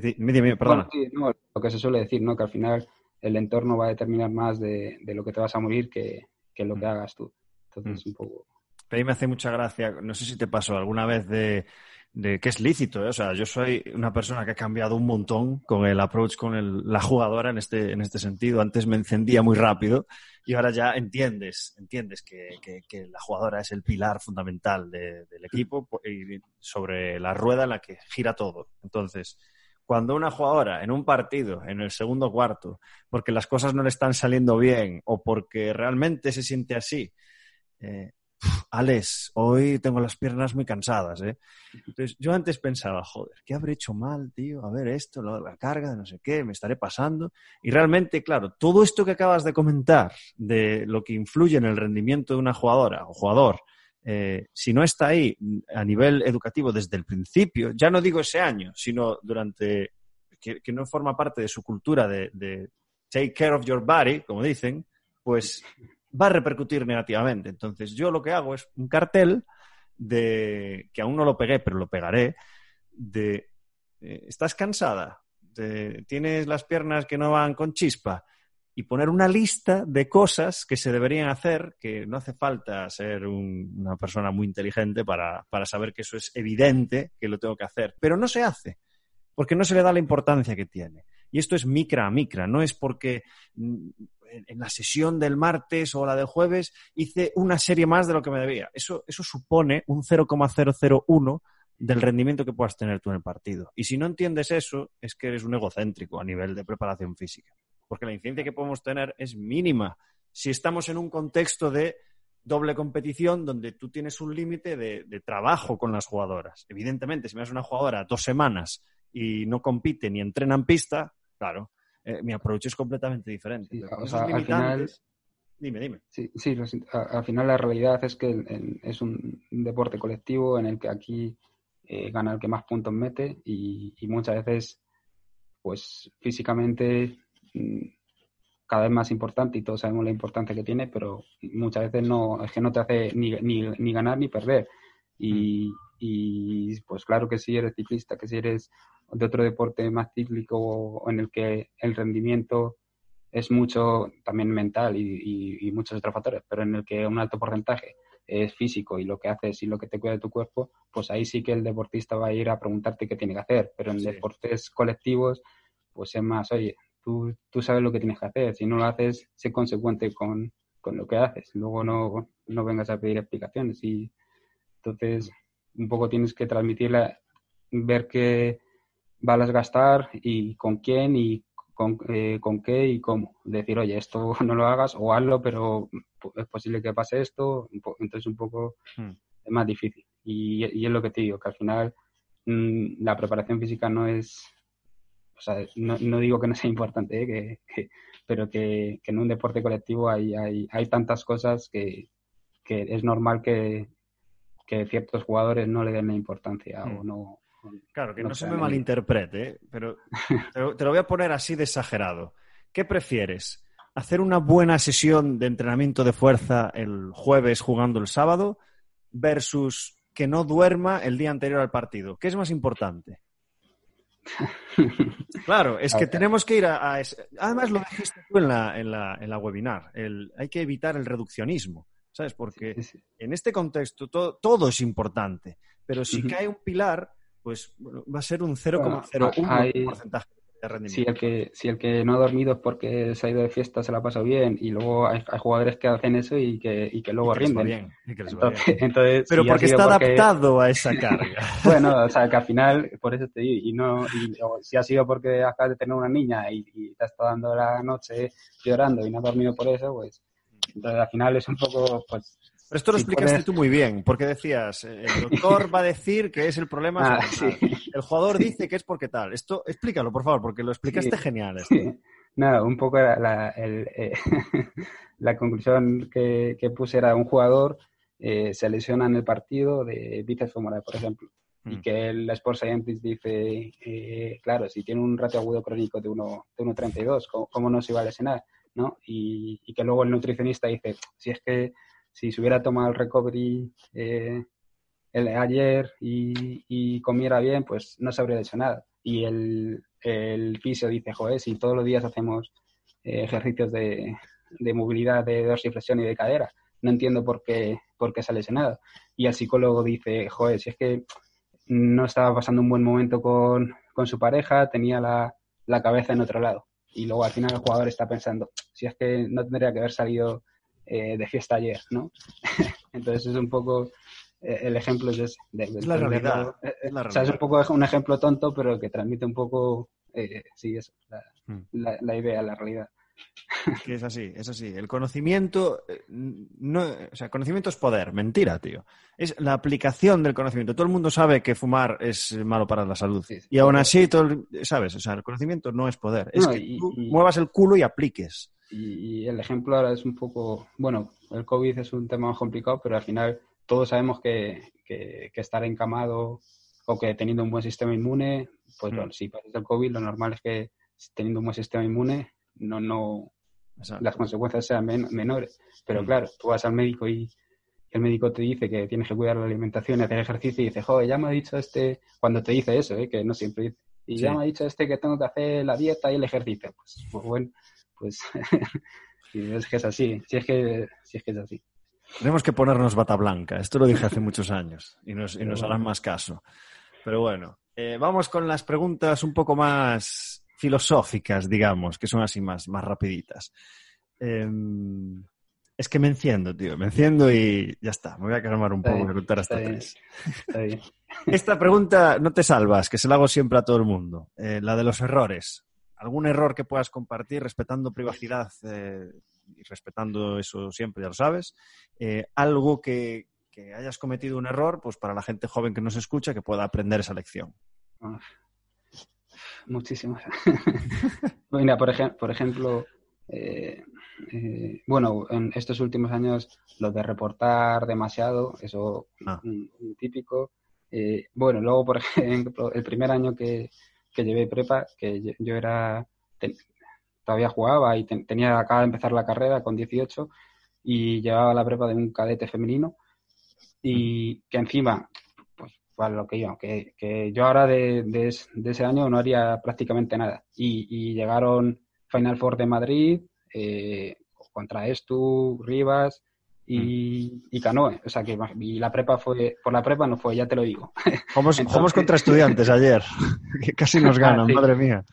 perdona. lo que se suele decir, ¿no? Que al final el entorno va a determinar más de, de lo que te vas a morir que, que lo que hmm. hagas tú. Entonces, hmm. un poco... Pero ahí me hace mucha gracia, no sé si te pasó alguna vez de de que es lícito. ¿eh? O sea, yo soy una persona que ha cambiado un montón con el approach con la jugadora en este, en este sentido. Antes me encendía muy rápido y ahora ya entiendes, entiendes que, que, la jugadora es el pilar fundamental del equipo y sobre la rueda en la que gira todo. Entonces, cuando una jugadora en un partido, en el segundo cuarto, porque las cosas no le están saliendo bien o porque realmente se siente así, eh, Alex, hoy tengo las piernas muy cansadas, ¿eh? Entonces, yo antes pensaba, joder, ¿qué habré hecho mal, tío? A ver, esto, la carga de no sé qué, me estaré pasando. Y realmente, claro, todo esto que acabas de comentar de lo que influye en el rendimiento de una jugadora o jugador, eh, si no está ahí a nivel educativo desde el principio, ya no digo ese año, sino durante, que, no forma parte de su cultura de take care of your body, como dicen, pues va a repercutir negativamente. Entonces, yo lo que hago es un cartel de, que aún no lo pegué, pero lo pegaré, de, eh, ¿estás cansada? ¿Tienes las piernas que no van con chispa? Y poner una lista de cosas que se deberían hacer, que no hace falta ser una persona muy inteligente para, para saber que eso es evidente, que lo tengo que hacer, pero no se hace, porque no se le da la importancia que tiene. Y esto es micra a micra, no es porque mm, en, la sesión del martes o la del jueves hice una serie más de lo que me debía. Eso, eso supone un 0,001 del rendimiento que puedas tener tú en el partido. Y si no entiendes eso, es que eres un egocéntrico a nivel de preparación física. Porque la incidencia que podemos tener es mínima si estamos en un contexto de doble competición donde tú tienes un límite de, de, trabajo con las jugadoras. Evidentemente, si me das una jugadora dos semanas y no compite ni entrena en pista, claro, eh, mi approach es completamente diferente. al final, Dime, dime. Sí, sí al final la realidad es que es un deporte colectivo en el que aquí eh, gana el que más puntos mete y, muchas veces, pues físicamente mm, cada vez más importante y todos sabemos la importancia que tiene, pero muchas veces no es que no te hace ni, ni, ganar ni perder. Y, y, pues claro que si eres ciclista, que si eres de otro deporte más cíclico o en el que el rendimiento es mucho también mental y, y, muchos otros factores, pero en el que un alto porcentaje es físico y lo que haces y lo que te cuida de tu cuerpo, pues ahí sí que el deportista va a ir a preguntarte qué tiene que hacer. Pero en deportes colectivos, pues es más, oye, tú, tú sabes lo que tienes que hacer. Si no lo haces, sé consecuente con, con lo que haces. Luego no, no vengas a pedir explicaciones. Y entonces, un poco tienes que transmitirle, ver qué balas gastar y con quién y con, eh, con qué y cómo. Decir, oye, esto no lo hagas o hazlo, pero es posible que pase esto. Entonces, un poco hmm. es más difícil. Y, y, es lo que te digo, que al final mm, la preparación física no es. O sea, no, no digo que no sea importante, ¿eh? que, pero que, que, en un deporte colectivo hay, hay, hay tantas cosas que, que es normal que, que ciertos jugadores no le den la importancia o hmm. no, Claro, que no, se me malinterprete, pero te lo, voy a poner así de exagerado. ¿Qué prefieres? ¿Hacer una buena sesión de entrenamiento de fuerza el jueves jugando el sábado versus que no duerma el día anterior al partido? ¿Qué es más importante? Claro, es que tenemos que ir a, Además, lo dijiste tú en la, en la, webinar. hay que evitar el reduccionismo, ¿sabes? Porque en este contexto todo, es importante. Pero si cae un pilar, pues va a ser un 0,01 porcentaje de rendimiento. Si el, que, si el que no ha dormido es porque se ha ido de fiesta, se la ha pasado bien, y luego hay, jugadores que hacen eso y que, y que luego rinden. entonces, Pero porque está adaptado a esa carga. bueno, o sea, que al final, por eso te digo, y, no, si ha sido porque acabas de tener una niña y, y te has estado dando la noche llorando y no has dormido por eso, pues entonces al final es un poco, pues, pero esto lo explicaste tú muy bien, porque decías, el doctor va a decir que es el problema. Ah, el jugador dice que es porque tal. Esto, explícalo, por favor, porque lo explicaste genial. Nada, un poco la, eh, la conclusión que, puse era un jugador eh, se lesiona en el partido de bíceps femoral, por ejemplo, y mm. que el Sport Scientist dice, eh, claro, si tiene un ratio agudo crónico de 1,32, de ¿cómo, ¿cómo, no se iba a lesionar? ¿No? Y, que luego el nutricionista dice, si es que si se hubiera tomado el recovery eh, el, ayer y, comiera bien, pues no se habría hecho nada. Y el, el fisio dice, joder, si todos los días hacemos eh, ejercicios de, movilidad de dorsiflexión y de cadera, no entiendo por qué, por qué se ha lesionado. Y el psicólogo dice, joder, si es que no estaba pasando un buen momento con, su pareja, tenía la, la cabeza en otro lado. Y luego al final el jugador está pensando, si es que no tendría que haber salido eh, de fiesta ayer, ¿no? Entonces es un poco eh, el ejemplo es, es la realidad. Eh, o sea, es un poco un ejemplo tonto, pero que transmite un poco, sí, eso, hmm. la, la, idea, la realidad. Que es así, es así. El conocimiento, no, o sea, conocimiento es poder, mentira, tío. Es la aplicación del conocimiento. Todo el mundo sabe que fumar es malo para la salud. y aún así, todo, ¿sabes? O sea, el conocimiento no es poder. Es que tú muevas el culo y apliques. Y, el ejemplo ahora es un poco, bueno, el COVID es un tema más complicado, pero al final todos sabemos que, que, estar encamado o que teniendo un buen sistema inmune, pues mm. bueno, si pasas el COVID, lo normal es que teniendo un buen sistema inmune, no, no, las consecuencias sean menores. Pero mm. claro, tú vas al médico y el médico te dice que tienes que cuidar la alimentación y hacer ejercicio y dices, joder, ya me ha dicho este, cuando te dice eso, ¿eh? que no siempre dice, y ya me ha dicho este que tengo que hacer la dieta y el ejercicio. Pues, pues bueno, pues es que es así, si es que, si es que es así. Tenemos que ponernos bata blanca, esto lo dije hace muchos años y nos, y nos harán más caso. Pero bueno, eh, vamos con las preguntas un poco más filosóficas, digamos, que son así más, más rapiditas. Em, es que me enciendo, tío, me enciendo y ya está, me voy a calmar un poco, voy a contar hasta tres. Esta pregunta no te salvas, que se la hago siempre a todo el mundo, eh, la de los errores algún error que puedas compartir respetando privacidad eh, y respetando eso siempre, ya lo sabes. Eh, algo que, hayas cometido un error, pues para la gente joven que nos escucha, que pueda aprender esa lección. Muchísimas. Mira, por, por ejemplo, eh, eh, bueno, en estos últimos años lo de reportar demasiado, eso ah. un, típico. Eh, bueno, luego, por ejemplo, el primer año que, que llevé prepa, que yo, era, todavía jugaba y tenía, acaba de empezar la carrera con 18 y llevaba la prepa de un cadete femenino y que encima, para lo que yo, que, que yo ahora de, de, ese año no haría prácticamente nada. Y, y llegaron Final Four de Madrid, eh, contra Estu, Rivas y, mm. y, Canoe. O sea que y la prepa fue, por la prepa no fue, ya te lo digo. Jugamos, contra estudiantes ayer, que casi nos ganan, madre mía.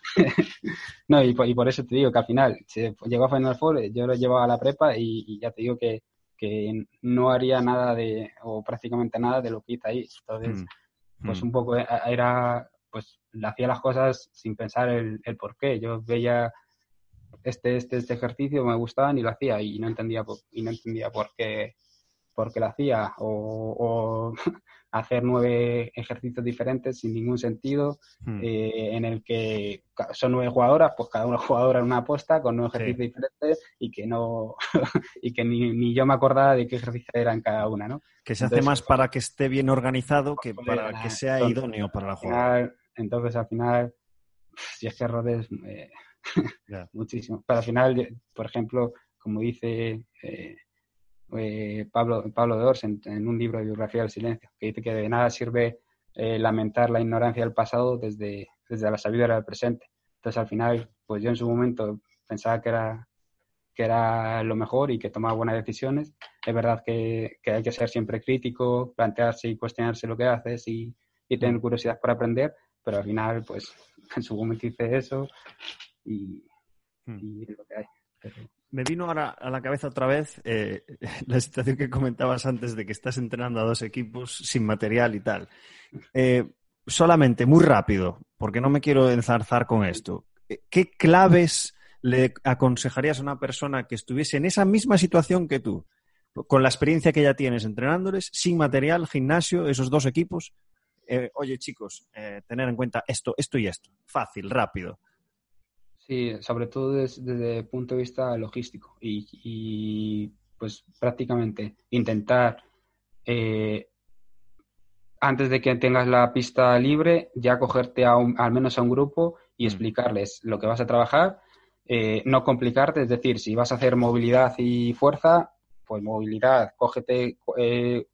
no, y, y, por eso te digo que al final se llegó a Final Four, yo lo llevaba a la prepa y, ya te digo que, que no haría nada de, o prácticamente nada de lo que hice ahí. Entonces, mm. pues mm. un poco era, pues hacía las cosas sin pensar el, el por qué. Yo veía este, este, este ejercicio me gustaba y lo hacía y no entendía, y no entendía por qué, por qué lo hacía o, hacer nueve ejercicios diferentes sin ningún sentido hmm. eh, en el que son nueve jugadoras, pues cada una jugadora en una apuesta con nueve ejercicios diferentes y que no y que ni, ni, yo me acordaba de qué ejercicio eran cada una, ¿no? Que se hace más para que esté bien organizado que para que sea idóneo para la jugadora. Entonces al final, si es que errores... Eh, muchísimo. Pero al final, por ejemplo, como dice eh, eh, Pablo, Pablo Dors en, un libro de biografía del silencio, que dice que de nada sirve eh, lamentar la ignorancia del pasado desde, desde la sabiduría del presente. Entonces, al final, pues yo en su momento pensaba que era que era lo mejor y que tomaba buenas decisiones. Es verdad que, que hay que ser siempre crítico, plantearse y cuestionarse lo que haces y, y tener curiosidad por aprender, pero al final, pues en su momento hice eso Hmm. y, lo que hay. Me vino ahora a la cabeza otra vez eh, la situación que comentabas antes de que estás entrenando a dos equipos sin material y tal. Eh, solamente, muy rápido, porque no me quiero enzarzar con esto. Eh, ¿Qué claves le aconsejarías a una persona que estuviese en esa misma situación que tú, con la experiencia que ya tienes entrenándoles, sin material, gimnasio, esos dos equipos? oye, chicos, tener en cuenta esto, esto y esto. Fácil, rápido. Sí, sobre todo desde, el punto de vista logístico y, pues prácticamente intentar eh, antes de que tengas la pista libre ya cogerte a al menos a un grupo y mm. explicarles lo que vas a trabajar, eh, no complicarte, es decir, si vas a hacer movilidad y fuerza, pues movilidad, cógete eh,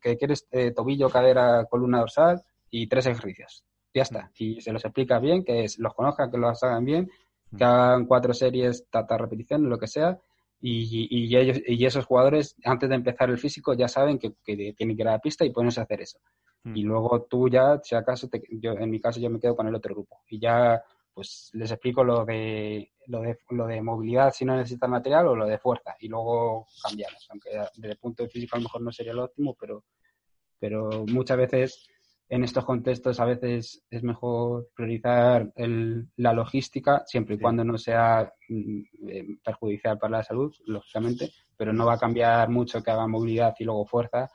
que quieres tobillo, cadera, columna dorsal y tres ejercicios ya está. Y se los explica bien, que los conozcan, que los hagan bien, que hagan cuatro series, tata repetición, lo que sea, y, y, ellos, y esos jugadores, antes de empezar el físico, ya saben que, que tienen que ir a la pista y ponerse a hacer eso. Y luego tú ya, si acaso, yo, en mi caso yo me quedo con el otro grupo. Y ya, pues les explico lo de, lo de, lo de movilidad si no necesitan material o lo de fuerza. Y luego cambiamos. Aunque desde el punto de físico a lo mejor no sería lo óptimo, pero, pero muchas veces en estos contextos a veces es mejor priorizar la logística, siempre y cuando no sea mm, eh, perjudicial para la salud, lógicamente, pero no va a cambiar mucho que haga movilidad y luego fuerza.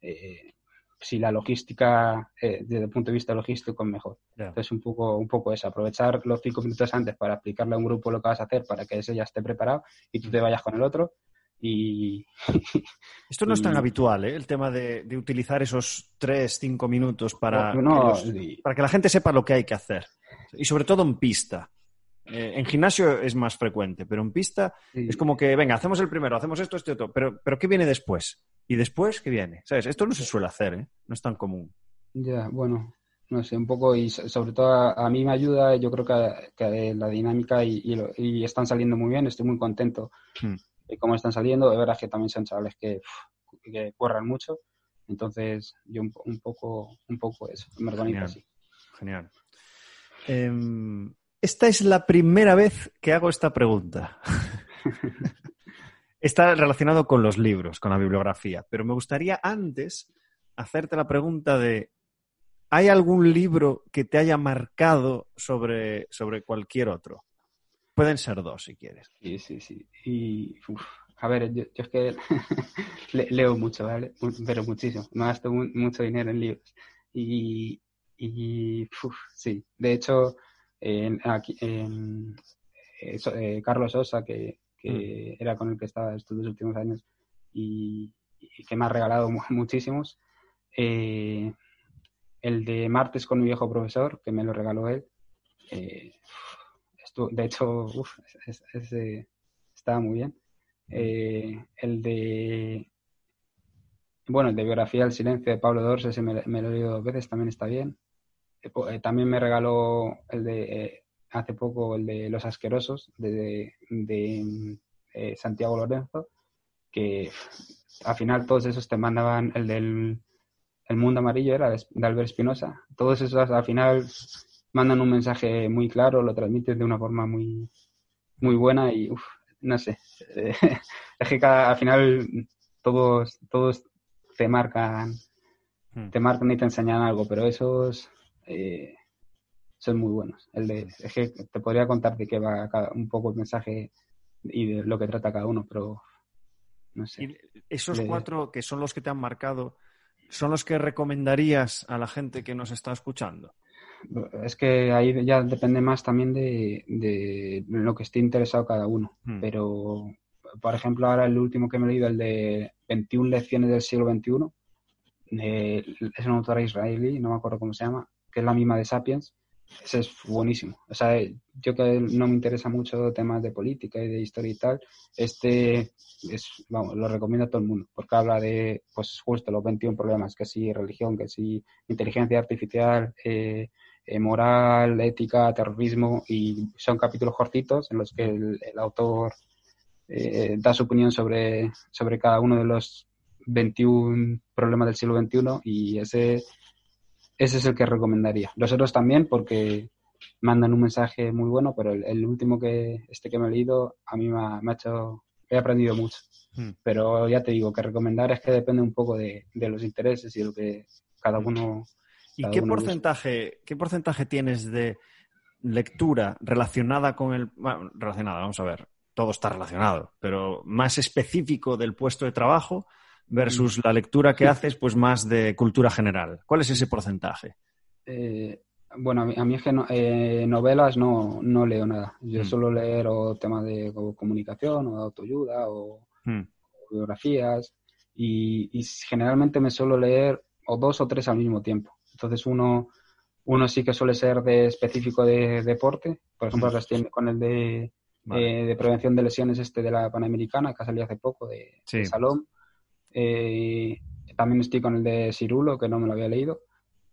Eh, si la logística, eh, desde el punto de vista logístico, es mejor. Entonces, un poco, un poco eso, aprovechar los cinco minutos antes para explicarle a un grupo lo que vas a hacer para que ese ya esté preparado y tú te vayas con el otro y... Esto no es tan habitual, ¿eh? el tema de, utilizar esos 3, 5 minutos para, que para que la gente sepa lo que hay que hacer. Y sobre todo en pista. Eh, en gimnasio es más frecuente, pero en pista es como que, venga, hacemos el primero, hacemos esto, esto, esto, pero, pero ¿qué viene después? ¿Y después qué viene? ¿Sabes? Esto no se suele hacer, ¿eh? no es tan común. Ya, bueno, no sé, un poco, y sobre todo a, mí me ayuda, yo creo que, la dinámica y, están saliendo muy bien, estoy muy contento. Hmm y cómo están saliendo. De verdad que también son chavales que, que corran mucho. Entonces, yo un, poco, un poco eso, me organizo así. Genial. Em, esta es la primera vez que hago esta pregunta. Está relacionado con los libros, con la bibliografía, pero me gustaría antes hacerte la pregunta de, ¿hay algún libro que te haya marcado sobre, sobre cualquier otro? Pueden ser dos si quieres. Sí, sí, sí. Y, a ver, yo, es que leo mucho, ¿vale? Pero muchísimo. Me gasto mucho dinero en libros. Y, y sí. De hecho, aquí, eh, Carlos Sosa, que, que mm. era con el que estaba estos dos últimos años y, que me ha regalado muchísimos. Eh, el de martes con mi viejo profesor, que me lo regaló él. Eh, de hecho, estaba muy bien. Eh, el de bueno, el de biografía del silencio de Pablo Dors, ese me, lo he leído dos veces, también está bien. también me regaló el de hace poco el de Los Asquerosos, de, de, Santiago Lorenzo, que al final todos esos te mandaban el del el Mundo Amarillo, era de, Albert Espinosa. Todos esos al final mandan un mensaje muy claro, lo transmiten de una forma muy, muy buena y, no sé. es que al final todos, todos te marcan, hmm. te marcan y te enseñan algo, pero esos eh, son muy buenos. El de, es que te podría contar de qué va un poco el mensaje y de lo que trata cada uno, pero no sé. esos cuatro que son los que te han marcado, ¿son los que recomendarías a la gente que nos está escuchando? Es que ahí ya depende más también de, lo que esté interesado cada uno. Hmm. Pero, por ejemplo, ahora el último que me he leído, el de 21 lecciones del siglo XXI, eh, es un autor israelí, no me acuerdo cómo se llama, que es la misma de Sapiens, ese es buenísimo. O sea, yo que no me interesa mucho temas de política y de historia y tal, este es, vamos, lo recomiendo a todo el mundo, porque habla de, pues justo los 21 problemas, que si religión, que si inteligencia artificial, eh, eh, moral, ética, terrorismo, y son capítulos cortitos en los que el, autor eh, da su opinión sobre, sobre cada uno de los 21 problemas del siglo XXI y ese ese es el que recomendaría. Los otros también porque mandan un mensaje muy bueno, pero el, último que este que me he leído a mí me ha, hecho, he aprendido mucho. Hmm. Pero ya te digo, que recomendar es que depende un poco de, los intereses y de lo que cada uno... ¿Y qué porcentaje, qué porcentaje tienes de lectura relacionada con el... Bueno, relacionada, vamos a ver, todo está relacionado, pero más específico del puesto de trabajo versus la lectura que haces, pues más de cultura general. ¿Cuál es ese porcentaje? Eh, bueno, a mí, es que eh, novelas no, no, leo nada. Yo mm. suelo leer o temas de comunicación o de autoayuda o, mm. biografías y, generalmente me suelo leer o dos o tres al mismo tiempo. Entonces uno, uno sí que suele ser de específico de deporte, por ejemplo, mm. con el de, eh, de prevención de lesiones este de la Panamericana que ha salido hace poco de, de Salón eh, también estoy con el de Cirulo, que no me lo había leído.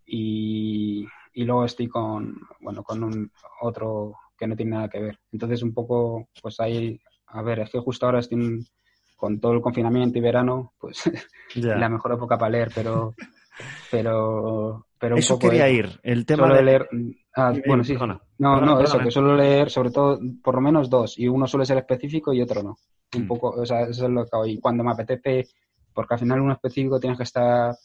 Y, luego estoy con, bueno, con un otro que no tiene nada que ver. Entonces, un poco, pues ahí, a ver, es que justo ahora estoy con todo el confinamiento y verano, pues la mejor época para leer, pero pero pero eso quería ir el tema de leer ah, bueno sí. no no eso que suelo leer sobre todo por lo menos dos y uno suele ser específico y otro no. Un mm. poco o sea eso es lo que y cuando me apetece porque al final uno específico tienes que estar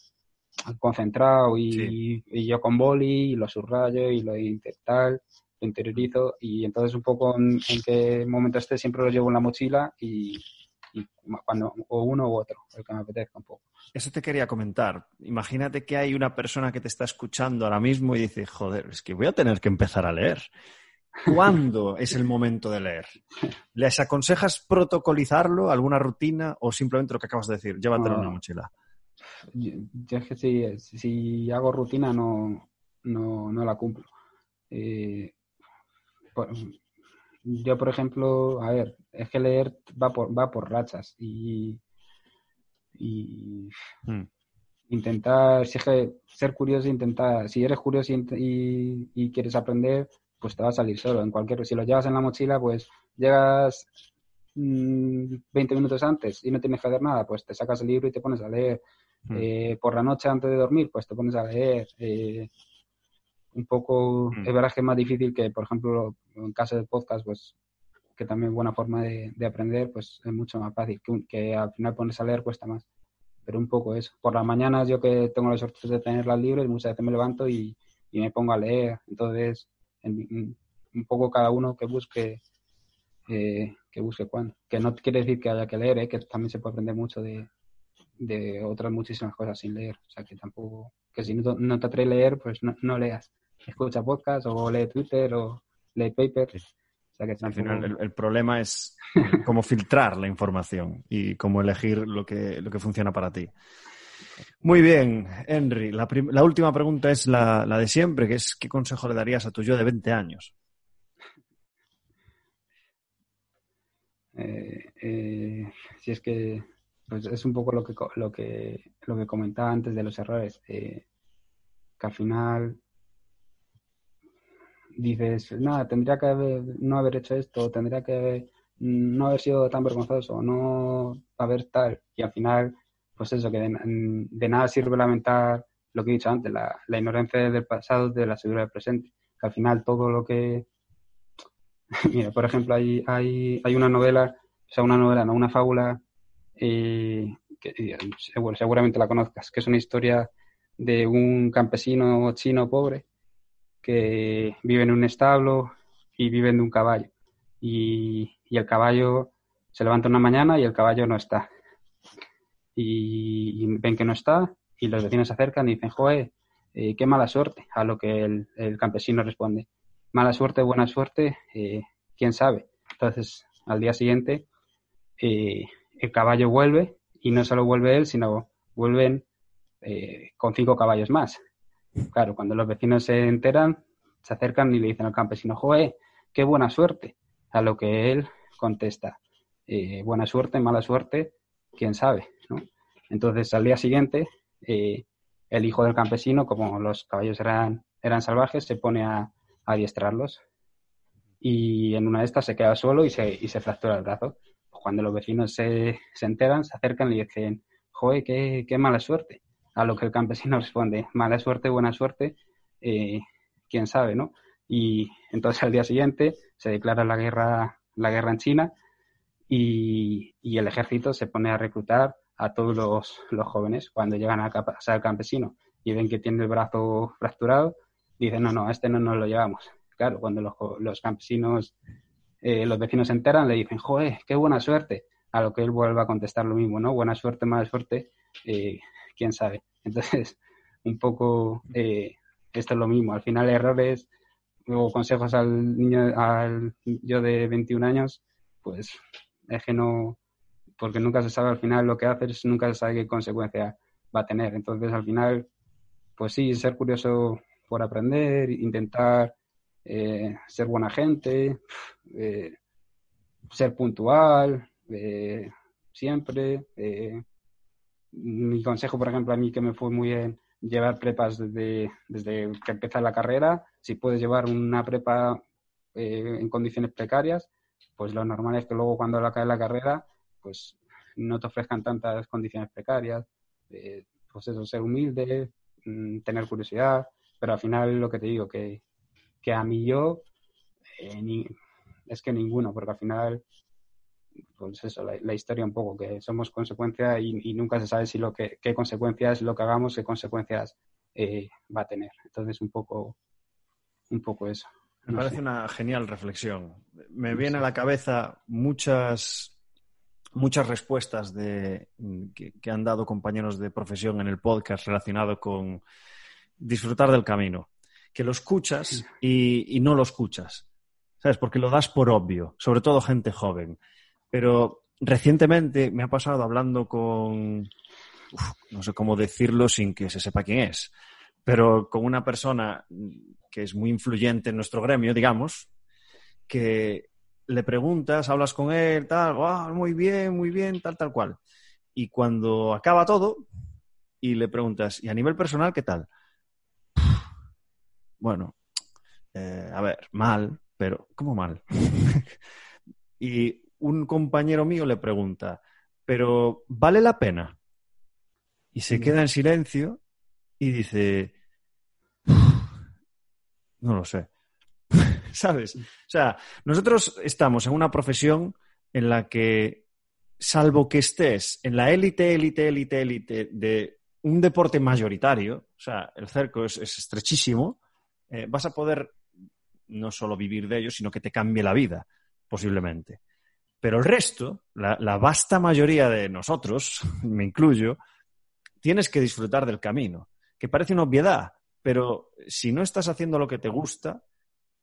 concentrado y, yo con boli y lo subrayo y lo tal, lo interiorizo y entonces un poco en, qué momento esté siempre lo llevo en la mochila y, cuando o uno u otro, el que me apetezca un poco. Eso te quería comentar. Imagínate que hay una persona que te está escuchando ahora mismo y dice, joder, es que voy a tener que empezar a leer. ¿Cuándo es el momento de leer? ¿Les aconsejas protocolizarlo, alguna rutina o simplemente lo que acabas de decir, llévatelo en una mochila? Yo, es que si, hago rutina no, no, la cumplo. Eh, yo, por ejemplo, a ver, es que leer va por, va por rachas y, hmm. intentar, si es que ser curioso, intentar, si eres curioso y quieres aprender, pues te va a salir solo. En cualquier, si lo llevas en la mochila, pues llegas 20 mm, minutos antes y no tienes que hacer nada, pues te sacas el libro y te pones a leer. Hmm. Eh, por la noche antes de dormir, pues te pones a leer. Eh, un poco, hmm. es verdad que es más difícil que, por ejemplo, en caso de podcast, pues que también es buena forma de, aprender, pues es mucho más fácil. Que, que, al final pones a leer cuesta más. Pero un poco eso. Por las mañanas yo que tengo la suerte de tenerlas libres, muchas veces me levanto y, y me pongo a leer. Entonces, un poco cada uno que busque eh, que busque cuándo. Que no quiere decir que haya que leer, ¿eh? que también se puede aprender mucho de, de otras muchísimas cosas sin leer. O sea, que tampoco, que si no, no te atrae leer, pues no, leas. Escucha podcast o lee Twitter o lee paper. O Al final, el, problema es cómo filtrar la información y cómo elegir lo que, lo que funciona para ti. Muy bien, Henry. La, última pregunta es la, de siempre, que es ¿qué consejo le darías a tu yo de 20 años? Eh, eh, si es que pues es un poco lo que, lo que, lo que comentaba antes de los errores, eh, que al final dices, nada, tendría que no haber hecho esto, tendría que no haber sido tan vergonzoso, no haber tal, y al final, pues eso, que de, nada sirve lamentar lo que he dicho antes, la, ignorancia del pasado de la seguridad del presente, que al final todo lo que... Mira, por ejemplo, hay, hay, hay una novela, o sea, una novela, no, una fábula, eh, que seguramente la conozcas, que es una historia de un campesino chino pobre que vive en un establo y vive de un caballo. Y, el caballo se levanta una mañana y el caballo no está. Y, ven que no está y los vecinos se acercan y dicen, joe, eh, qué mala suerte. A lo que el, campesino responde, mala suerte, buena suerte, eh, quién sabe. Entonces, al día siguiente, eh, el caballo vuelve y no solo vuelve él, sino vuelven con cinco caballos más. Claro, cuando los vecinos se enteran, se acercan y le dicen al campesino, ¡joe! ¡Qué buena suerte! A lo que él contesta, eh, buena suerte, mala suerte, quién sabe, Entonces, al día siguiente, eh, el hijo del campesino, como los caballos eran, eran salvajes, se pone a, adiestrarlos y en una de estas se queda solo y se, y se fractura el brazo. Cuando los vecinos se, se enteran, se acercan y dicen, ¡joe! Qué, qué mala suerte! A lo que el campesino responde, mala suerte, buena suerte, eh, quién sabe, ¿no? Y entonces al día siguiente se declara la guerra, la guerra en China y, el ejército se pone a reclutar a todos los, jóvenes. Cuando llegan a casa del campesino y ven que tiene el brazo fracturado, dicen, no, no, a este no nos lo llevamos. Claro, cuando los, campesinos, eh, los vecinos se enteran, le dicen, joder, qué buena suerte. A lo que él vuelve a contestar lo mismo, ¿no? Buena suerte, mala suerte, eh, quién sabe. Entonces, un poco eh, esto es lo mismo. Al final, errores o consejos al niño, al yo de 21 años, pues es que no, porque nunca se sabe al final lo que haces, nunca se sabe qué consecuencia va a tener. Entonces, al final, pues sí, ser curioso por aprender, intentar eh, ser buena gente, eh, ser puntual, eh, siempre. Mi consejo, por ejemplo, a mí que me fue muy bien llevar prepas desde, desde que empieza la carrera. Si puedes llevar una prepa eh, en condiciones precarias, pues lo normal es que luego cuando acabe la carrera, pues no te ofrezcan tantas condiciones precarias. Eh, pues eso, ser humilde, mm, tener curiosidad, pero al final lo que te digo, que, que a mí yo, eh, es que ninguno, porque al final pues eso, la, historia un poco, que somos consecuencia y, nunca se sabe si lo que, qué consecuencias lo que hagamos, qué consecuencias eh, va a tener. Entonces, un poco, un poco eso. Me parece una genial reflexión. Me viene a la cabeza muchas, muchas respuestas de, que, han dado compañeros de profesión en el podcast relacionado con disfrutar del camino. Que lo escuchas y, y no lo escuchas. ¿Sabes? Porque lo das por obvio, sobre todo gente joven. Pero recientemente me ha pasado hablando con, no sé cómo decirlo sin que se sepa quién es, pero con una persona que es muy influyente en nuestro gremio, digamos, que le preguntas, hablas con él, tal, muy bien, muy bien, tal, tal cual. Y cuando acaba todo y le preguntas, ¿y a nivel personal qué tal? Bueno, eh, a ver, mal, pero ¿cómo mal? y un compañero mío le pregunta, ¿pero vale la pena? Y se queda en silencio y dice, no lo sé. ¿Sabes? O sea, nosotros estamos en una profesión en la que, salvo que estés en la élite, élite, élite, élite de un deporte mayoritario, o sea, el cerco es, estrechísimo, eh, vas a poder no solo vivir de ello, sino que te cambie la vida, posiblemente. Pero el resto, la, vasta mayoría de nosotros, me incluyo, tienes que disfrutar del camino, que parece una obviedad, pero si no estás haciendo lo que te gusta,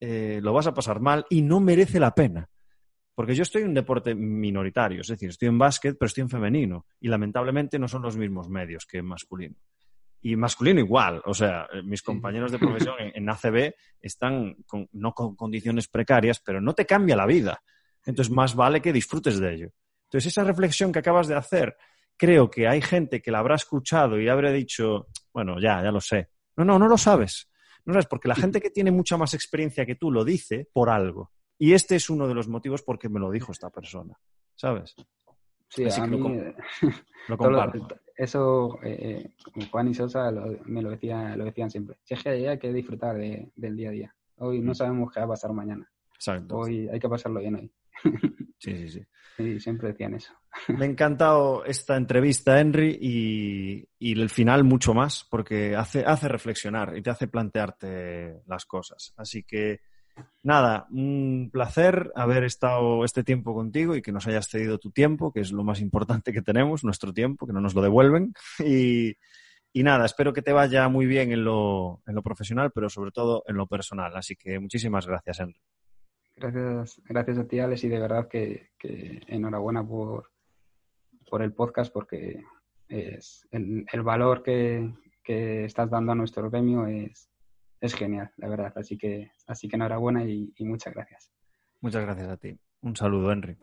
eh, lo vas a pasar mal y no merece la pena. Porque yo estoy en un deporte minoritario, es decir, estoy en básquet, pero estoy en femenino. Y lamentablemente no son los mismos medios que en masculino. Y masculino igual, o sea, eh, mis compañeros de profesión en, ACB están no con condiciones precarias, pero no te cambia la vida. Entonces, más vale que disfrutes de ello. Entonces, esa reflexión que acabas de hacer, creo que hay gente que la habrá escuchado y habrá dicho, bueno, ya, ya lo sé. No, no, no lo sabes. No sabes, porque la gente que tiene mucha más experiencia que tú lo dice por algo. Y este es uno de los motivos por qué me lo dijo esta persona, ¿sabes? Sí, a mí, lo, comparto. eso eh, eh, Juan y Sosa me lo, decía, lo decían siempre. Si es que hay que disfrutar del día a día. Hoy no mm. sabemos qué va a pasar mañana. Exacto. Hoy hay que pasarlo bien hoy. Sí, sí, sí. Sí, siempre decían eso. Me ha encantado esta entrevista, Henry, y, y, el final mucho más, porque hace, hace reflexionar y te hace plantearte las cosas. Así que Nada, un placer haber estado este tiempo contigo y que nos hayas cedido tu tiempo, que es lo más importante que tenemos, nuestro tiempo, que no nos lo devuelven. Y, nada, espero que te vaya muy bien en lo, en lo, profesional, pero sobre todo en lo personal. Así que muchísimas gracias, Henry. Gracias, gracias a ti, Alex, y de verdad que, enhorabuena por, por el podcast, porque es el, valor que, que estás dando a nuestro gremio es, es genial, la verdad. Así que, así que enhorabuena y muchas gracias. Muchas gracias a ti. Un saludo, Henry.